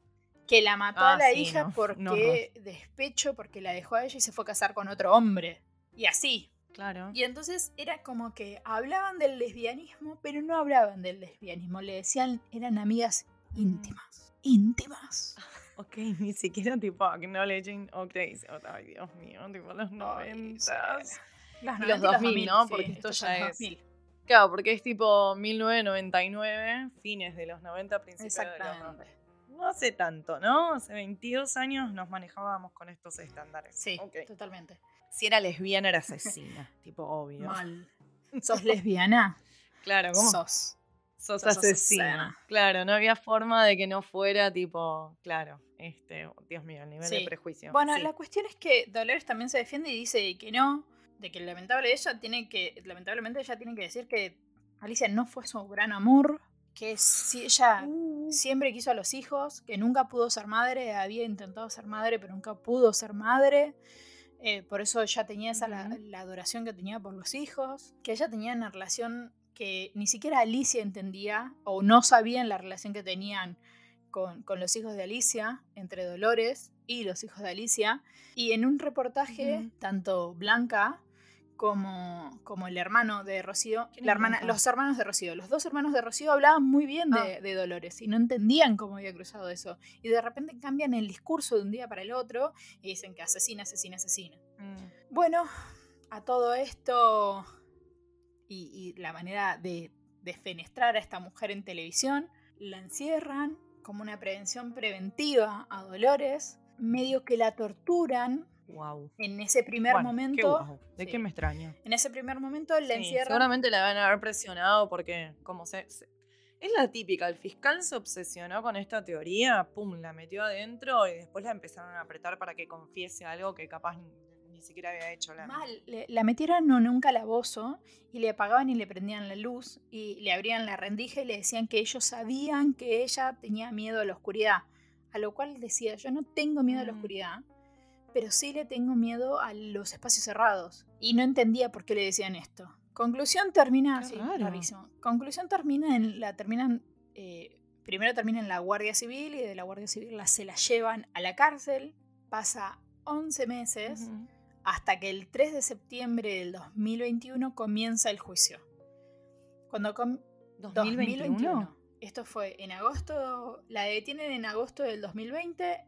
S1: Que la mató
S2: Ah,
S1: a la
S2: sí,
S1: hija
S2: no,
S1: porque despecho, porque la dejó a ella y se fue a casar con otro hombre. Y así.
S2: Claro.
S1: Y entonces era como que hablaban del lesbianismo, pero no hablaban del lesbianismo. Le decían, eran amigas íntimas. Íntimas.
S2: Ok, ni siquiera tipo acknowledging, ok, ay Dios mío, tipo los noventas.
S1: Las
S2: Y
S1: 90
S2: los 2000, ¿no? Porque esto ya es-
S1: 2000.
S2: Claro, porque es tipo 1999, fines de los 90, principios de los 90.
S1: Exactamente.
S2: No hace tanto, ¿no? Hace 22 años nos manejábamos con estos estándares.
S1: Sí,
S2: Ok.
S1: totalmente.
S2: Si era lesbiana, era asesina, tipo obvio.
S1: Mal. ¿Sos lesbiana?
S2: Claro, ¿cómo?
S1: Sos.
S2: Sos
S1: sos
S2: asesina.
S1: asesina.
S2: Claro, no había forma de que no fuera tipo, claro, este, Dios mío, el nivel de prejuicio.
S1: Bueno,
S2: Sí.
S1: la cuestión es que Dolores también se defiende y dice que no, de que lamentable ella tiene que, lamentablemente ella tiene que decir que Alicia no fue su gran amor, que si ella
S2: Uh,
S1: siempre quiso a los hijos, que nunca pudo ser madre, había intentado ser madre, pero nunca pudo ser madre. Eh, por eso ella tenía esa la, adoración que tenía por los hijos, que ella tenía una relación que ni siquiera Alicia entendía o no sabían la relación que tenían con, con los hijos de Alicia, entre Dolores y los hijos de Alicia. Y en un reportaje, tanto Blanca como, como el hermano de Rocío, los hermanos de Rocío, los dos hermanos de Rocío hablaban muy bien de,
S2: Ah.
S1: de Dolores y no entendían cómo había cruzado eso. Y de repente cambian el discurso de un día para el otro y dicen que asesina, asesina, asesina.
S2: Mm.
S1: Bueno, a todo esto y, y la manera de defenestrar a esta mujer en televisión, la encierran como una prevención preventiva a Dolores, medio que la torturan
S2: Wow.
S1: en ese primer
S2: Bueno, qué
S1: momento.
S2: guau. ¿De
S1: sí.
S2: qué me extraño?
S1: En ese primer momento la
S2: Sí,
S1: encierran.
S2: seguramente la van a haber presionado porque, como se, se- Es la típica, el fiscal se obsesionó con esta teoría, pum, la metió adentro y después la empezaron a apretar para que confiese algo que capaz ni, ni siquiera había hecho. La...
S1: Mal, le- la metieron en un calabozo y le apagaban y le prendían la luz y le abrían la rendija y le decían que ellos sabían que ella tenía miedo a la oscuridad. A lo cual decía, yo no tengo miedo a la
S2: Mm.
S1: oscuridad, pero sí le tengo miedo a los espacios cerrados. Y no entendía por qué le decían esto. Conclusión termina
S2: Qué raro.
S1: rarísimo. Conclusión termina en la terminan eh, primero termina en la Guardia Civil y de la Guardia Civil la, se la llevan a la cárcel. Pasa 11 meses hasta que el 3 de septiembre del 2021 comienza el juicio. Cuando com-
S2: 2021.
S1: Esto fue en agosto, la detienen en agosto del 2020,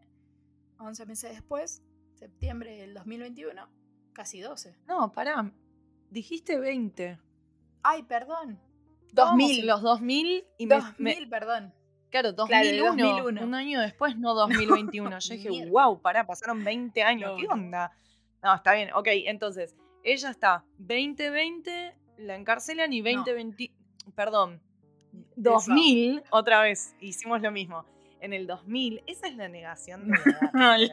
S1: 11 meses después, septiembre del 2021, casi 12.
S2: No, pará. Dijiste 20.
S1: Ay, perdón.
S2: Estábamos
S1: 2000.
S2: en Los 2000 y me,
S1: 2000,
S2: me-
S1: perdón.
S2: Claro,
S1: Claro, de
S2: 2001,
S1: 2001.
S2: Un año después, no 2021. Yo dije,
S1: Mierda.
S2: wow, pará, pasaron 20 años.
S1: No,
S2: ¿Qué
S1: no.
S2: onda? No, está bien. Ok, entonces, ella está 2020, la encarcelan y 2020. Perdón. 2000, otra vez, hicimos lo mismo. En el 2000, esa es la negación de la edad.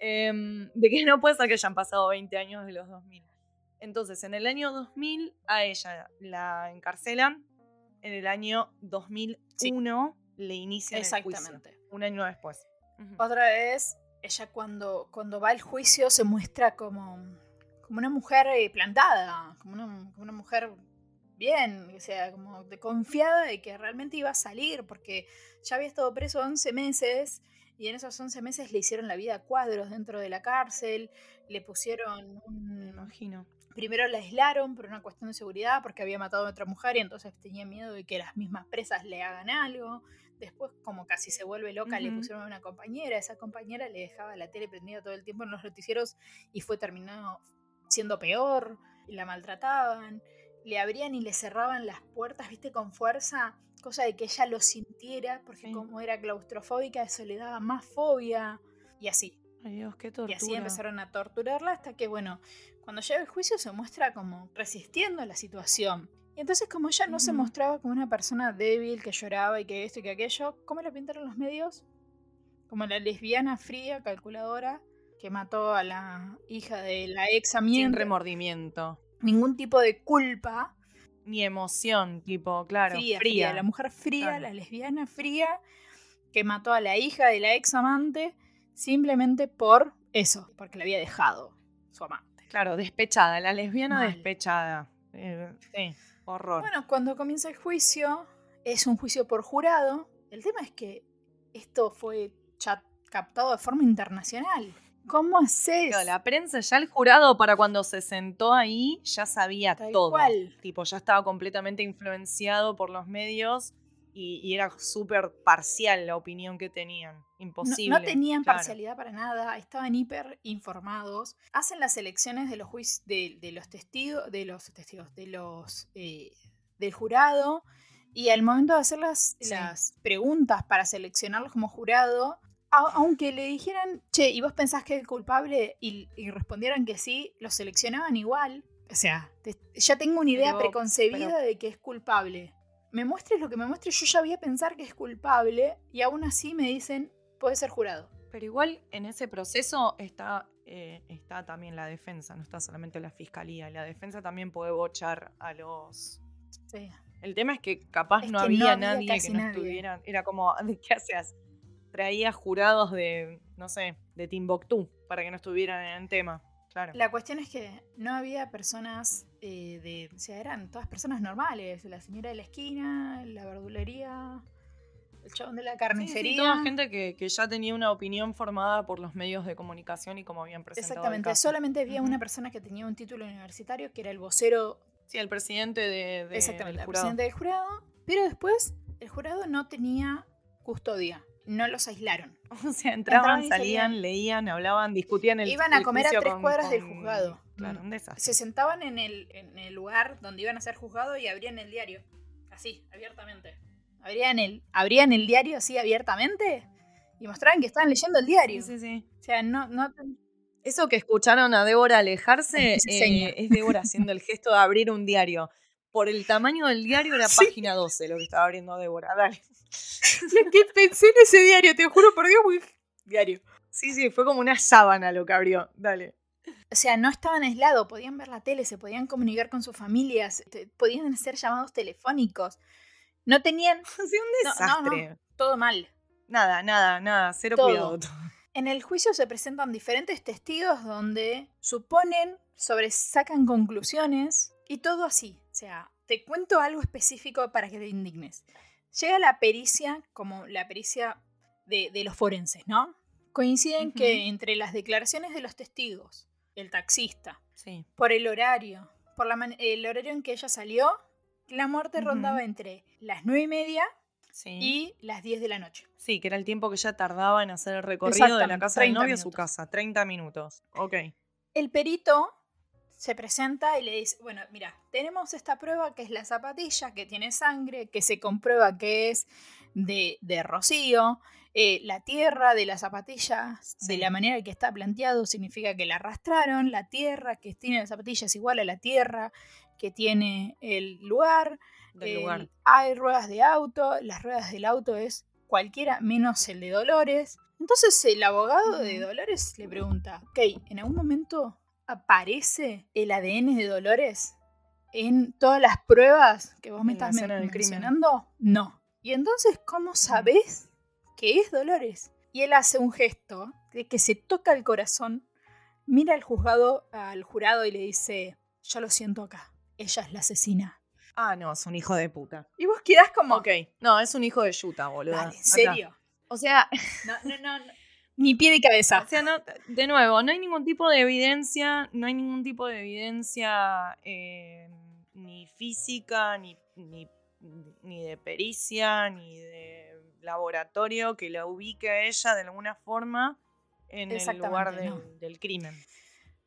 S2: Em, de que no puede ser que hayan pasado 20 años de los 2000. Entonces, en el año 2000 a ella la encarcelan, en el año 2001 le inician el juicio,
S1: Exactamente.
S2: un año después.
S1: Otra vez, ella cuando, cuando va al juicio se muestra como, como una mujer eh, plantada, como una, como una mujer bien, o sea, como de confiada de que realmente iba a salir, porque ya había estado preso 11 meses y en esos 11 meses le hicieron la vida a cuadros dentro de la cárcel, le pusieron
S2: Me
S1: un...
S2: imagino.
S1: Primero la aislaron por una cuestión de seguridad, porque había matado a otra mujer y entonces tenía miedo de que las mismas presas le hagan algo. Después, como casi se vuelve loca, le pusieron a una compañera. Esa compañera le dejaba la tele prendida todo el tiempo en los noticieros y fue terminado siendo peor. y La maltrataban. Le abrían y le cerraban las puertas, viste, con fuerza, cosa de que ella lo sintiera, porque
S2: Sí.
S1: como era claustrofóbica, eso le daba más fobia. Y así.
S2: Ay Dios, qué
S1: Y
S2: tortura.
S1: así empezaron a torturarla hasta que, bueno, cuando llega el juicio se muestra como resistiendo a la situación. Y entonces como ella no se
S2: Ujú.
S1: mostraba como una persona débil, que lloraba y que esto y que aquello, ¿cómo la pintaron los medios? Como la lesbiana fría, calculadora, que mató a la hija de la ex
S2: Sin
S1: amiga.
S2: remordimiento.
S1: Ningún tipo de culpa.
S2: Ni emoción, tipo, claro,
S1: fría,
S2: fría.
S1: fría. La mujer fría,
S2: Claro.
S1: la lesbiana fría, que mató a la hija de la ex amante simplemente por eso, porque la había dejado su amante.
S2: Claro, despechada, la lesbiana
S1: Mal.
S2: despechada. Eh, sí, horror.
S1: Bueno, cuando comienza el juicio, es un juicio por jurado. El tema es que esto fue captado de forma internacional. ¿Cómo haces?
S2: Claro, la prensa, ya el jurado para cuando se sentó ahí ya sabía
S1: Tal
S2: todo.
S1: cual.
S2: Tipo, ya estaba completamente influenciado por los medios y, y era súper parcial la opinión que tenían. Imposible.
S1: no tenían
S2: claro.
S1: parcialidad para nada, estaban hiper informados. Hacen las elecciones de los juic- de, de los testigos, de los testigos, de los eh, del jurado. Y al momento de hacer las,
S2: Sí.
S1: las preguntas para seleccionarlos como jurado, aunque le dijeran, che, ¿y vos pensás que es culpable? Y, y respondieran que sí, los seleccionaban igual. O sea, te- ya tengo una idea
S2: Pero-
S1: preconcebida
S2: pero-
S1: de que es culpable. Me muestres lo que me muestres, yo ya voy a pensar que es culpable y aún así me dicen, puede ser jurado.
S2: Pero igual en ese proceso está, eh, está también la defensa, no está solamente la fiscalía. La defensa también puede bochar a los...
S1: Sí.
S2: El tema es que capaz
S1: Es
S2: no,
S1: que
S2: había
S1: no había
S2: nadie que no
S1: nadie.
S2: estuviera. Era como, ¿de qué hacías? Traía jurados de, no sé, de Timbuktu para que no estuvieran en el tema. Claro.
S1: La cuestión es que no había personas eh, de. O sea, eran todas personas normales. La señora de la esquina, la verdulería, el chabón de la
S2: Sí, sí,
S1: carnicería.
S2: toda gente que, que ya tenía una opinión formada por los medios de comunicación y como habían presentado el
S1: Exactamente,
S2: caso.
S1: solamente había
S2: Ujú.
S1: una persona que tenía un título universitario, que era el vocero
S2: Sí, el presidente de, de-
S1: Exactamente,
S2: del
S1: el
S2: jurado.
S1: presidente del jurado. Pero después el jurado no tenía custodia. No los aislaron.
S2: O sea, entraban, salían,
S1: salían.
S2: leían, hablaban, discutían el
S1: Iban a
S2: el
S1: comer a tres
S2: con-
S1: cuadras del juzgado.
S2: Claro,
S1: Mm.
S2: un desastre.
S1: Se sentaban en el, en el lugar donde iban a ser juzgados y abrían el diario. Así, abiertamente. Abrían el, abrían el diario así abiertamente y mostraban que estaban leyendo el diario.
S2: Sí, sí.
S1: O sea, no, no
S2: Eso que escucharon a Débora alejarse eh, es Débora haciendo el gesto de abrir un diario. Por el tamaño del diario era
S1: Sí.
S2: página 12 lo que estaba abriendo Débora. Dale.
S1: Lo que pensé en ese diario, te juro por Dios, muy diario.
S2: Sí, sí, fue como una sábana lo que abrió. Dale.
S1: O sea, no estaban aislados, podían ver la tele, se podían comunicar con sus familias, podían hacer llamados telefónicos. No tenían
S2: Sí, un
S1: No, no,
S2: desastre.
S1: no. todo mal.
S2: Nada, nada, nada. Cero
S1: Todo.
S2: cuidado.
S1: En el juicio se presentan diferentes testigos donde suponen, sobresacan conclusiones y todo así. O sea, te cuento algo específico para que te indignes. Llega la pericia, como la pericia de, de los forenses, ¿no? Coinciden que entre las declaraciones de los testigos, el taxista,
S2: Sí.
S1: por el horario, por la el horario en que ella salió, la muerte rondaba entre las nueve y media
S2: Sí.
S1: y las 10 de la noche.
S2: Sí, que era el tiempo que ella tardaba en hacer el recorrido de la casa del
S1: 30
S2: novio a su casa. 30 minutos. Ok.
S1: El perito se presenta y le dice, bueno, mira, tenemos esta prueba que es la zapatilla, que tiene sangre, que se comprueba que es de, de Rocío. Eh, la tierra de la zapatilla, de la manera que está planteado, significa que la arrastraron. La tierra que tiene la zapatilla es igual a la tierra que tiene el lugar. El-
S2: lugar.
S1: Hay ruedas de auto, las ruedas del auto es cualquiera menos el de Dolores. Entonces el abogado de. Dolores le pregunta, ok, ¿en algún momento aparece el ADN de Dolores en todas las pruebas que vos me
S2: En
S1: estás men- mencionando? No. Y entonces, ¿cómo sabés que es Dolores? Y él hace un gesto de que se toca el corazón, mira al juzgado, al jurado y le dice, yo lo siento acá, ella es la asesina.
S2: Ah, no, es un hijo de puta.
S1: Y vos quedás como,
S2: Ok. No, es un hijo de yuta, boludo.
S1: Dale, ¿en serio?
S2: O sea,
S1: No, no, no, no. Ni pie de cabeza.
S2: o sea, no, de nuevo, no hay ningún tipo de evidencia, no hay ningún tipo de evidencia eh, ni física, ni, ni, ni de pericia, ni de laboratorio que la ubique a ella de alguna forma en el lugar del,
S1: no.
S2: del crimen.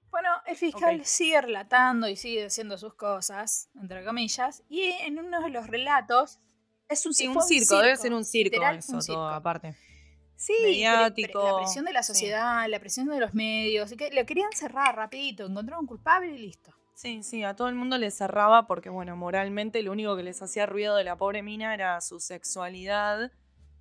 S1: Bueno, el fiscal sigue relatando y sigue haciendo sus cosas, entre comillas, y en uno de los relatos es un,
S2: Sí,
S1: fue
S2: un circo, debe ser un circo
S1: literal,
S2: eso
S1: un
S2: todo
S1: circo.
S2: aparte.
S1: Sí, pre- pre-
S2: mediático,
S1: la presión de la
S2: sí.
S1: sociedad, la presión de los medios, que lo querían cerrar rapidito, encontraron un culpable y listo.
S2: Sí, sí, a todo el mundo le cerraba porque, bueno, moralmente lo único que les hacía ruido de la pobre mina era su sexualidad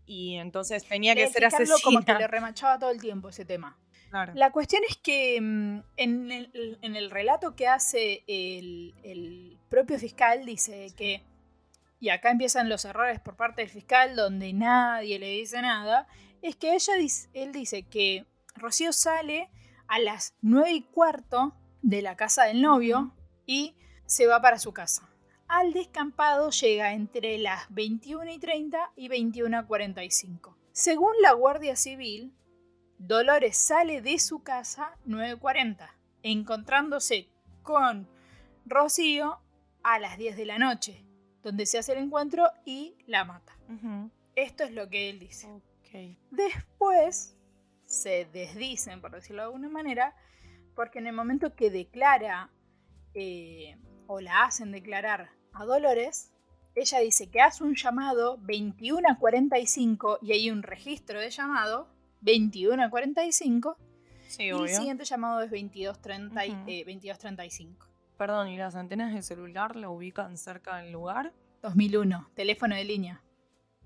S2: y entonces tenía que ser asesina.
S1: como que le remachaba todo el tiempo ese tema.
S2: Claro.
S1: La cuestión es que mm, en el, en el relato que hace el, el propio fiscal dice que, y acá empiezan los errores por parte del fiscal donde nadie le dice nada, es que ella dice, él dice que Rocío sale a las nueve y cuarto de la casa del novio y se va para su casa. Al descampado llega entre las 21 y 30 y 21 a 45. Según la Guardia Civil, Dolores sale de su casa 9.40, encontrándose con Rocío a las 10 de la noche, donde se hace el encuentro y la mata. Esto es lo que él dice. Después se desdicen, por decirlo de alguna manera, porque en el momento que declara eh, o la hacen declarar a Dolores, ella dice que hace un llamado 21 a 45 y hay un registro de llamado 21 a 45
S2: Sí,
S1: y el siguiente llamado es 22.30 y-
S2: Ujú.
S1: eh, 22.35.
S2: Perdón, ¿y las antenas de celular la ubican cerca del lugar?
S1: 2001, teléfono de línea.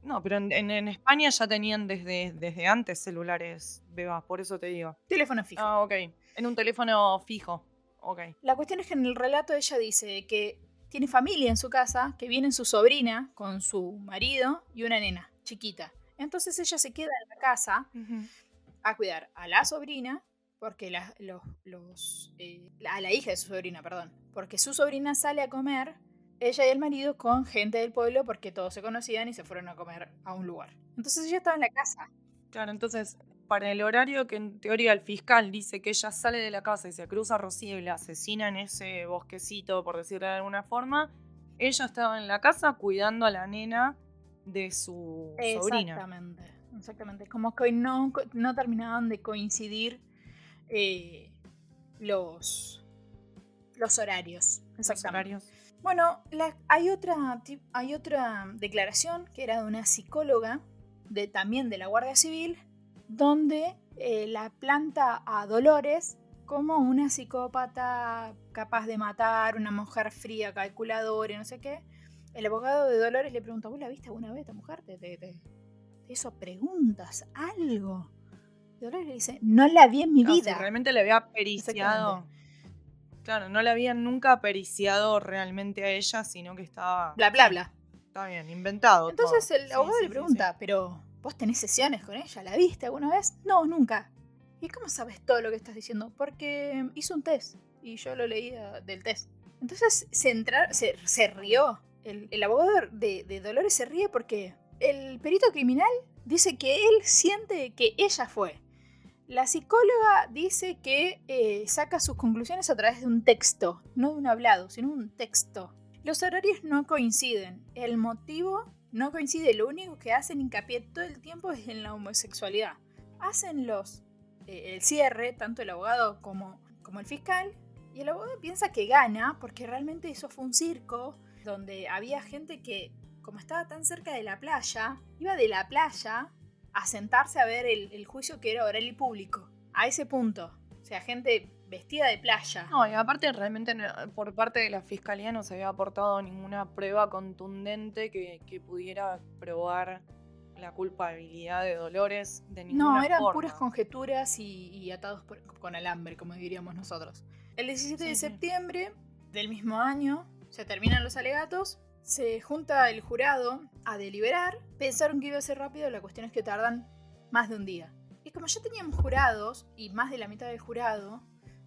S2: No, pero en, en- en España ya tenían desde, desde antes celulares, Beba, por eso te digo.
S1: Teléfono fijo.
S2: Ah, ok. En un teléfono fijo. Ok.
S1: La cuestión es que en el relato ella dice que tiene familia en su casa, que viene su sobrina con su marido y una nena chiquita. Entonces ella se queda en la casa a cuidar a la sobrina, porque la, los, los, eh, a la hija de su sobrina, perdón, porque su sobrina sale a comer ella y el marido con gente del pueblo porque todos se conocían y se fueron a comer a un lugar. Entonces ella estaba en la casa.
S2: Claro, entonces, para el horario que en teoría el fiscal dice que ella sale de la casa y se cruza a Rocío y la asesina en ese bosquecito, por decirlo de alguna forma, ella estaba en la casa cuidando a la nena de su sobrina.
S1: Exactamente, exactamente. Como que no, no terminaban de coincidir eh, los, los horarios.
S2: Los
S1: Exactamente.
S2: horarios.
S1: Bueno, la- hay, otra, hay otra declaración que era de una psicóloga, de, también de la Guardia Civil, donde eh, la planta a Dolores como una psicópata capaz de matar, una mujer fría, calculadora y no sé qué. El abogado de Dolores le pregunta, ¿vos la viste alguna vez esta mujer? ¿Te, te, te- hizo preguntas? ¿Algo? Dolores le dice, no la vi en mi
S2: si
S1: vida.
S2: realmente le había periciado. Claro, no le habían nunca periciado realmente a ella, sino que estaba.
S1: Bla, bla, bla.
S2: Está bien, inventado.
S1: Entonces
S2: todo.
S1: el abogado
S2: sí,
S1: le
S2: sí,
S1: pregunta, pero ¿vos tenés sesiones con ella? ¿La viste alguna vez? No, nunca. ¿Y cómo sabes todo lo que estás diciendo? Porque hizo un test y yo lo leía del test. Entonces se, entra- se, se rió. El, el abogado de, de Dolores se ríe porque el perito criminal dice que él siente que ella fue. La psicóloga dice que eh, saca sus conclusiones a través de un texto, no de un hablado, sino un texto. Los horarios no coinciden. El motivo no coincide. Lo único que hacen hincapié todo el tiempo es en la homosexualidad. Hacen los eh, el cierre, tanto el abogado como, como el fiscal, y el abogado piensa que gana porque realmente eso fue un circo donde había gente que, como estaba tan cerca de la playa, iba de la playa a sentarse a ver el, el juicio que era oral y público. A ese punto. O sea, gente vestida de playa.
S2: No, y aparte realmente no- por parte de la fiscalía no se había aportado ninguna prueba contundente que, que pudiera probar la culpabilidad de Dolores de ninguna
S1: No, eran
S2: forma.
S1: puras conjeturas y, y atados por- con alambre, como diríamos nosotros. El 17 de
S2: sí.
S1: septiembre del mismo año se terminan los alegatos, se junta el jurado a deliberar. Pensaron que iba a ser rápido, la cuestión es que tardan más de un día. Y como ya teníamos jurados, y más de la mitad del jurado,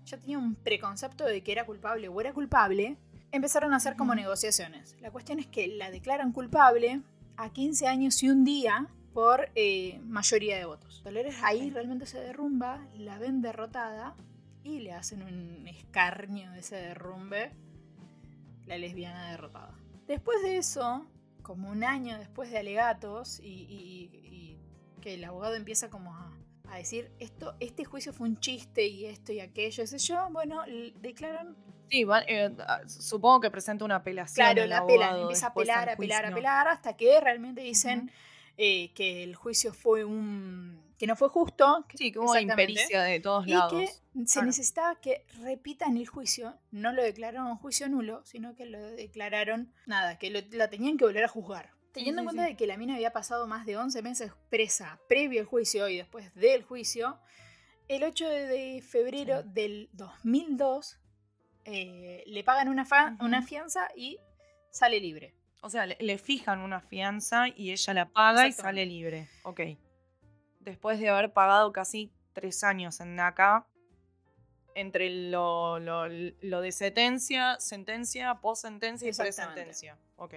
S1: ya tenía un preconcepto de que era culpable o era culpable, empezaron a hacer como negociaciones. La cuestión es que la declaran culpable a 15 años y un día por eh, mayoría de votos. Dolores ahí realmente se derrumba, la ven derrotada y le hacen un escarnio de ese derrumbe, la lesbiana derrotada. Después de eso, como un año después de alegatos y, y- y que el abogado empieza como a, a decir esto, este juicio fue un chiste y esto y aquello, ese yo, bueno, declaran
S2: Sí, va- eh, ah, supongo que presenta una apelación.
S1: Claro, la apelan, empieza a apelar, apelar, apelar, hasta que realmente dicen eh, que el juicio fue un. Que no fue justo. que-
S2: Sí, que hubo impericia de todos
S1: Y
S2: lados.
S1: que se necesitaba que repitan el juicio. No lo declararon juicio nulo, sino que lo declararon. nada, que lo, la tenían que volver a juzgar. Teniendo en cuenta
S2: sí.
S1: de que la mina había pasado más de 11 meses presa previo al juicio y después del juicio, el 8 de febrero
S2: Sí.
S1: del 2002 eh, le pagan una, fa- una fianza y sale libre.
S2: O sea, le, le fijan una fianza y ella la paga y sale libre. Ok. Después de haber pagado casi tres años en NACA, entre lo, lo, lo de sentencia, sentencia, post-sentencia y pre-sentencia. Ok.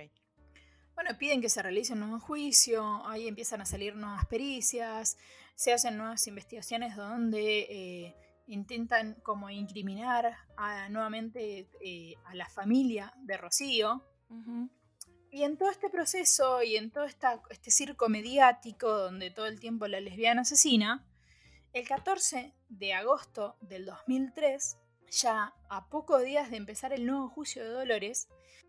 S1: Bueno, piden que se realice un nuevo juicio, ahí empiezan a salir nuevas pericias, se hacen nuevas investigaciones donde eh, intentan como incriminar a- nuevamente eh, a la familia de Rocío.
S2: Ujú.
S1: Y en todo este proceso y en todo esta, este circo mediático donde todo el tiempo la lesbiana asesina, el 14 de agosto del 2003, ya a pocos días de empezar el nuevo juicio de Dolores,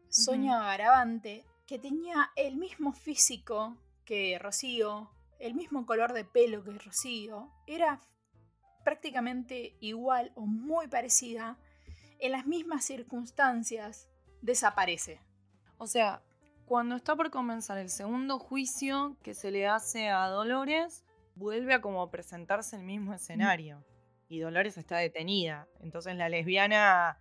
S1: Sonia Garavante, que tenía el mismo físico que Rocío, el mismo color de pelo que Rocío, era prácticamente igual o muy parecida, en las mismas circunstancias, desaparece.
S2: O sea, cuando está por comenzar el segundo juicio que se le hace a Dolores, vuelve a como presentarse el mismo escenario. Y Dolores está detenida. Entonces la lesbiana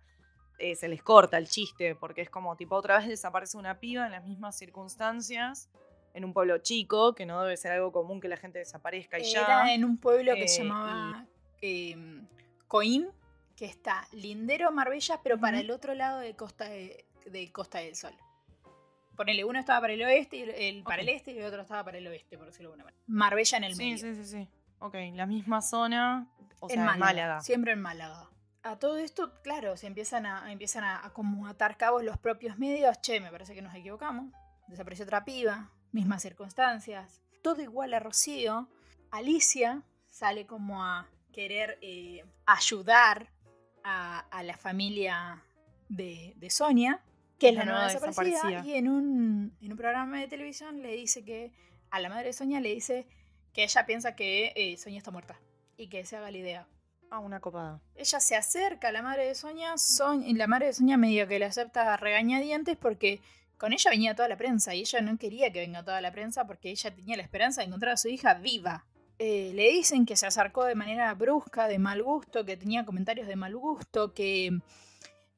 S2: eh, se les corta el chiste, porque es como tipo otra vez desaparece una piba en las mismas circunstancias, en un pueblo chico, que no debe ser algo común que la gente desaparezca y ya.
S1: Era en un pueblo que
S2: eh,
S1: se llamaba eh, Coín, que está lindero Marbella, pero para el otro lado de Costa, de, de Costa del Sol. Ponele, uno estaba para el oeste, y el, para el este y el otro estaba para el oeste, por decirlo de alguna manera. Marbella en el
S2: Sí,
S1: medio.
S2: sí, sí, sí. Ok, la misma zona, o sea,
S1: en
S2: en
S1: Málaga,
S2: Málaga.
S1: Siempre en Málaga. A todo esto, claro, se empiezan a, empiezan a, a como atar cabos los propios medios. Che, me parece que nos equivocamos. Desapareció otra piba, mismas circunstancias. Todo igual a Rocío. Alicia sale como a querer eh, ayudar a, a la familia de, de Sonia, que es la, nueva desaparecida. Y en un, en un programa de televisión le dice que a la madre de Sonia le dice que ella piensa que eh, Sonia está muerta y que se haga la idea.
S2: Ah, una copada.
S1: Ella se acerca a la madre de Sonia, Son- y la madre de Sonia medio que le acepta a regañadientes porque con ella venía toda la prensa y ella no quería que venga toda la prensa porque ella tenía la esperanza de encontrar a su hija viva. Eh, le dicen que se acercó de manera brusca, de mal gusto, que tenía comentarios de mal gusto, que,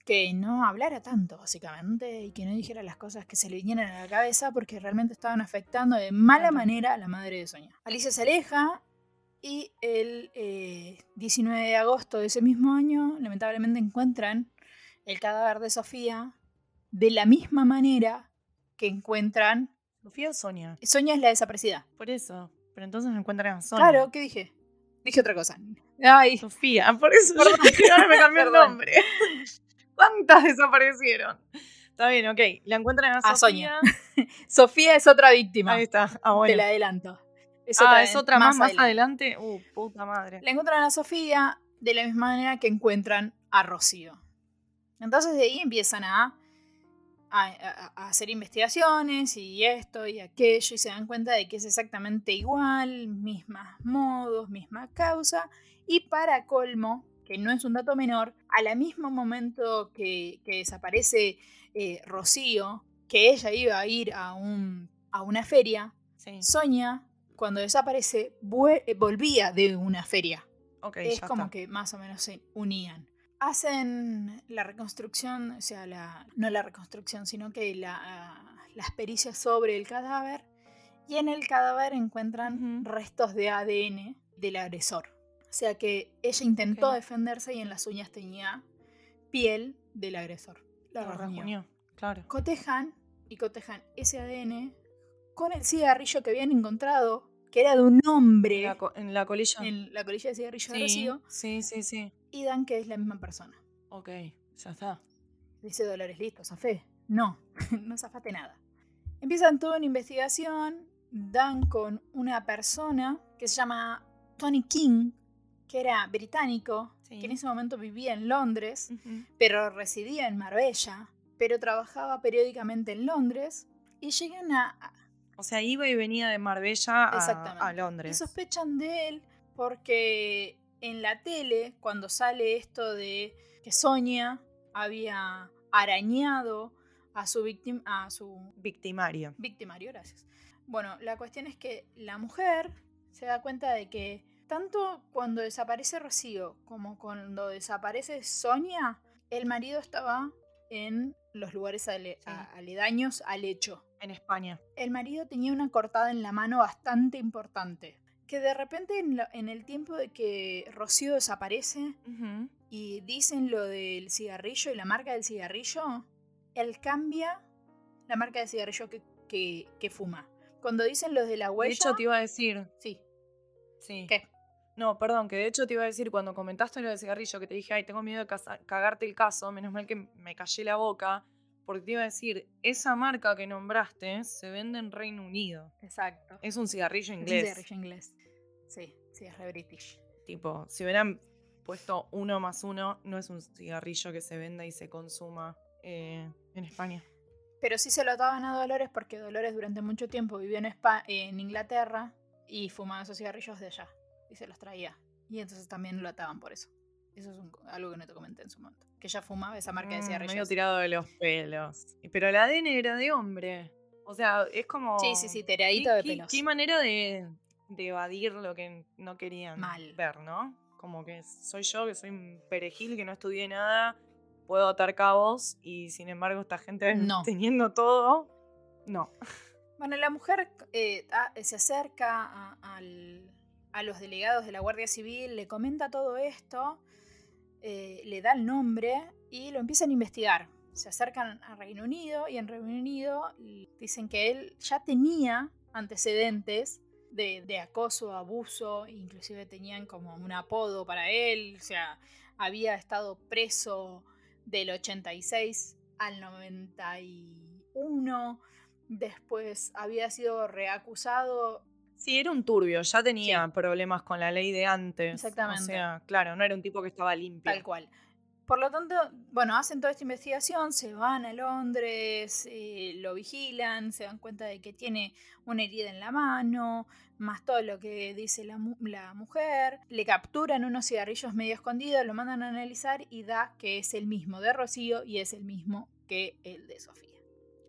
S1: que no hablara tanto, básicamente, y que no dijera las cosas que se le vinieran a la cabeza porque realmente estaban afectando de mala manera a la madre de Sonia. Alicia se aleja y el eh, 19 de agosto de ese mismo año, lamentablemente encuentran el cadáver de Sofía de la misma manera que encuentran...
S2: Sofía o Sonia.
S1: Sonia es la desaparecida.
S2: Por eso. Pero entonces encuentran a Sonia.
S1: Claro, ¿qué dije? Dije otra cosa. Ay,
S2: Sofía, por eso
S1: Perdón.
S2: yo- ahora me cambié el nombre. ¿Cuántas desaparecieron? Está bien, ok. La encuentran a,
S1: A
S2: Sofía.
S1: Sofía es otra víctima.
S2: Ahí está. Ah, bueno.
S1: Te la adelanto. Es
S2: ah, es otra más, más
S1: adelante.
S2: adelante. Uh, puta madre.
S1: La encuentran a Sofía de la misma manera que encuentran a Rocío. Entonces de ahí empiezan a- a hacer investigaciones y esto y aquello y se dan cuenta de que es exactamente igual, mismas modos, misma causa y para colmo, que no es un dato menor, al mismo momento que, que desaparece eh, Rocío, que ella iba a ir a, un, a una feria,
S2: Sí.
S1: Sonia, cuando desaparece, eh, volvía de una feria. Es como
S2: está.
S1: que más o menos se unían. Hacen la reconstrucción, o sea, la, no la reconstrucción, sino que la, las pericias sobre el cadáver. Y en el cadáver encuentran restos de ADN del agresor. O sea que ella intentó defenderse y en las uñas tenía piel del agresor. La rasguñó,
S2: Claro.
S1: cotejan y cotejan ese ADN con el cigarrillo que habían encontrado, que era de un hombre
S2: En la, en la colilla.
S1: en la colilla de cigarrillo de
S2: sí,
S1: Rocío,
S2: sí, sí, sí.
S1: y dan que es la misma persona.
S2: Ok, ya está.
S1: Dice Dolores, listo, zafé. No, no zafaste nada. Empiezan toda una investigación, dan con una persona que se llama Tony King, que era británico,
S2: Sí.
S1: que en ese momento vivía en Londres, pero residía en Marbella, pero trabajaba periódicamente en Londres, y llegan a,
S2: O sea, iba y venía de Marbella a, a
S1: Y
S2: Londres.
S1: sospechan de él porque en la tele, cuando sale esto de que Sonia había arañado a su, víctima, a su
S2: Victimario.
S1: victimario, gracias. Bueno, la cuestión es que la mujer se da cuenta de que tanto cuando desaparece Rocío como cuando desaparece Sonia, el marido estaba en los lugares ale-
S2: Sí.
S1: a- aledaños al hecho
S2: En España.
S1: el marido tenía una cortada en la mano bastante importante. Que de repente en, el tiempo de que Rocío desaparece y dicen lo del cigarrillo y la marca del cigarrillo, él cambia la marca de cigarrillo que, que- que fuma. Cuando dicen los de la
S2: De
S1: huella...
S2: hecho, te iba a decir.
S1: Sí,
S2: Sí.
S1: ¿qué?
S2: No, perdón, que de hecho te iba a decir cuando comentaste lo del cigarrillo, que te dije, ay, tengo miedo de cagarte el caso, menos mal que me callé la boca, porque te iba a decir, esa marca que nombraste se vende en Reino Unido.
S1: Exacto.
S2: Es un cigarrillo
S1: Es un
S2: inglés.
S1: cigarrillo inglés. Sí, sí, es re british.
S2: Tipo, si hubieran puesto uno más uno, no es un cigarrillo que se venda y se consuma eh, en España.
S1: Pero sí se lo ataban a Dolores porque Dolores durante mucho tiempo vivió en, Espa- en Inglaterra y fumaba esos cigarrillos de allá y se los traía. Y entonces también lo ataban por eso. Eso es un- algo que no te comenté en su momento. Que ella fumaba esa marca de
S2: Mm,
S1: cigarrillos.
S2: medio tirado de los pelos. Pero el ADN era de hombre. O sea, es como...
S1: Sí, sí, sí,
S2: ¿Qué,
S1: teradito de
S2: qué-
S1: pelos.
S2: qué manera de, de evadir lo que no querían
S1: Mal.
S2: ver, ¿no? Como que soy yo, que soy un perejil, que no estudié nada, puedo atar cabos y sin embargo esta gente
S1: No.
S2: teniendo todo, no.
S1: Bueno, la mujer eh, a- se acerca a, al- a los delegados de la Guardia Civil, le comenta todo esto, eh, le da el nombre y lo empiezan a investigar. se acercan a Reino Unido y en Reino Unido dicen que él ya tenía antecedentes de, de acoso, abuso, inclusive tenían como un apodo para él, o sea, había estado preso del 86 al 91, después había sido reacusado.
S2: Sí, era un turbio, ya tenía problemas con la ley de antes.
S1: Exactamente.
S2: O sea, claro, no era un tipo que estaba limpio.
S1: Tal cual. Por lo tanto, bueno, hacen toda esta investigación, se van a Londres, eh, lo vigilan, se dan cuenta de que tiene una herida en la mano, más todo lo que dice la, la, mujer, le capturan unos cigarrillos medio escondidos, lo mandan a analizar y da que es el mismo de Rocío y es el mismo que el de Sofía.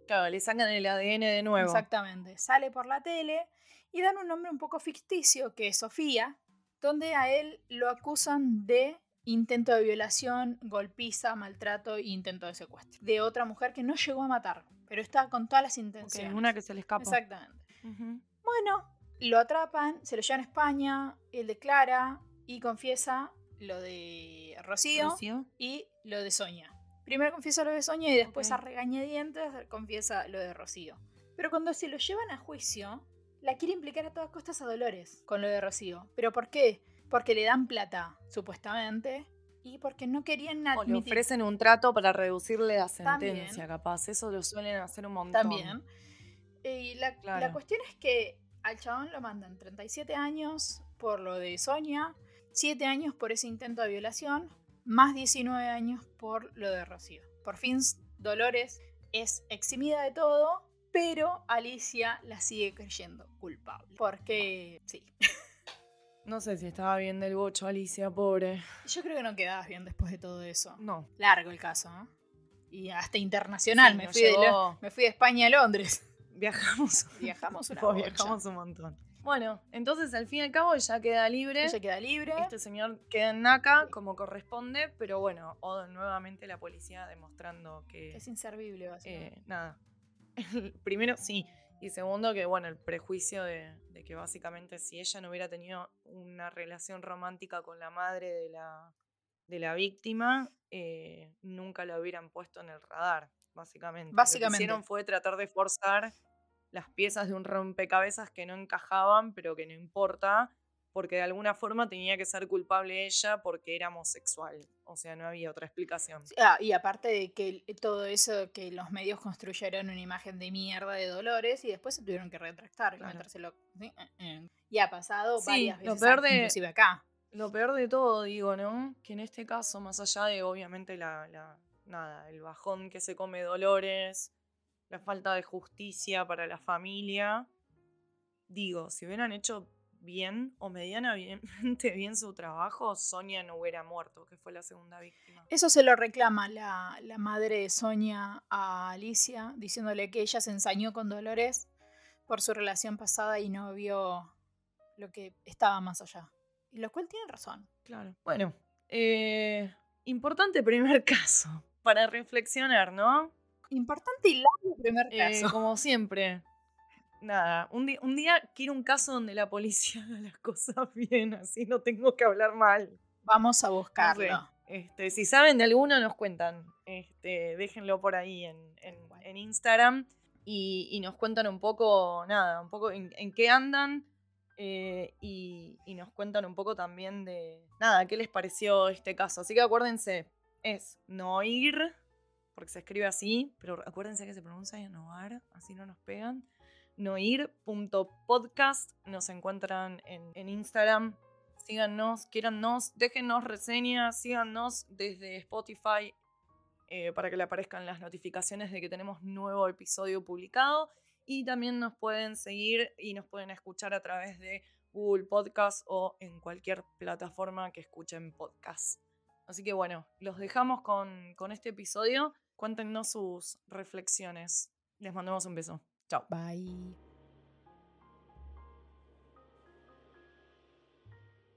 S2: Claro, le sacan el ADN de nuevo.
S1: Exactamente, sale por la tele y dan un nombre un poco ficticio que es Sofía, donde a él lo acusan de intento de violación, golpiza, maltrato e intento de secuestro. De otra mujer que no llegó a matar, pero está con todas las intenciones.
S2: una que se le escapa.
S1: Exactamente. Bueno, lo atrapan, se lo llevan a España, él declara y confiesa lo de Rocío, y lo de Sonia. Primero confiesa lo de Sonia y después a regañadientes confiesa lo de Rocío. Pero cuando se lo llevan a juicio, la quiere implicar a todas costas a Dolores con lo de Rocío. ¿Pero por qué? porque le dan plata, supuestamente, y porque no querían
S2: admitir. O le ofrecen un trato para reducirle la sentencia, capaz. Eso lo suelen hacer un montón.
S1: También. Y la, la, cuestión es que al chabón lo mandan 37 años por lo de Sonia, 7 años por ese intento de violación, más 19 años por lo de Rocío. Por fin Dolores es eximida de todo, pero Alicia la sigue creyendo culpable. Porque sí.
S2: No sé si estaba bien del bocho, Alicia, pobre.
S1: Yo creo que no quedabas bien después de todo eso.
S2: No.
S1: Largo el caso, ¿no? Y hasta internacional. me, fui de me, fui de, España a Londres.
S2: Viajamos.
S1: Viajamos
S2: Viajamos un montón. Bueno, entonces al fin y al cabo ella queda libre.
S1: Ella queda libre.
S2: Este señor queda en NACA como corresponde, pero bueno, o nuevamente la policía demostrando que.
S1: Es inservible, básicamente.
S2: Eh, nada. Primero, sí. Y segundo, que bueno, el prejuicio de, que básicamente si ella no hubiera tenido una relación romántica con la madre de la, de la víctima, eh, nunca la hubieran puesto en el radar, básicamente.
S1: Básicamente.
S2: Lo que hicieron fue tratar de forzar las piezas de un rompecabezas que no encajaban, pero que no importa, porque de alguna forma tenía que ser culpable ella porque era homosexual. O sea, no había otra explicación.
S1: Ah, y aparte de que todo eso, que los medios construyeron una imagen de mierda de Dolores y después se tuvieron que retractar y eh, eh. Y ha pasado varias veces, lo peor de, inclusive acá.
S2: Lo peor de todo, digo, ¿no? Que en este caso, más allá de obviamente la, la nada, el bajón que se come Dolores, la falta de justicia para la familia, digo, si hubieran hecho bien o medianamente bien su trabajo, Sonia no hubiera muerto, que fue la segunda víctima.
S1: Eso se lo reclama la, la madre de Sonia a Alicia, diciéndole que ella se ensañó con Dolores por su relación pasada y no vio lo que estaba más allá. Y lo cual tiene razón.
S2: Claro. Bueno, eh, importante primer caso para reflexionar, ¿no?
S1: Importante y largo primer eh, caso.
S2: como siempre, nada, un, día, un día quiero un caso donde la policía haga las cosas bien, así no tengo que hablar mal.
S1: Vamos a buscarlo.
S2: este, si saben de alguno, nos cuentan. Este, déjenlo por ahí en, en, Instagram y, nos cuentan un poco, nada, un poco en, qué andan eh, y, y, nos cuentan un poco también de, nada, qué les pareció este caso. Así que acuérdense, es Noir, porque se escribe así, pero acuérdense que se pronuncia Noir, así no nos pegan noir.podcast. Nos encuentran en, Instagram. Síganos, quiérannos, déjenos reseñas, síganos desde Spotify eh, para que le aparezcan las notificaciones de que tenemos nuevo episodio publicado. Y también nos pueden seguir y nos pueden escuchar a través de Google Podcast o en cualquier plataforma que escuchen podcast. Así que bueno, los dejamos con, con este episodio. Cuéntenos sus reflexiones. Les mandamos un beso. Ciao.
S1: Bye.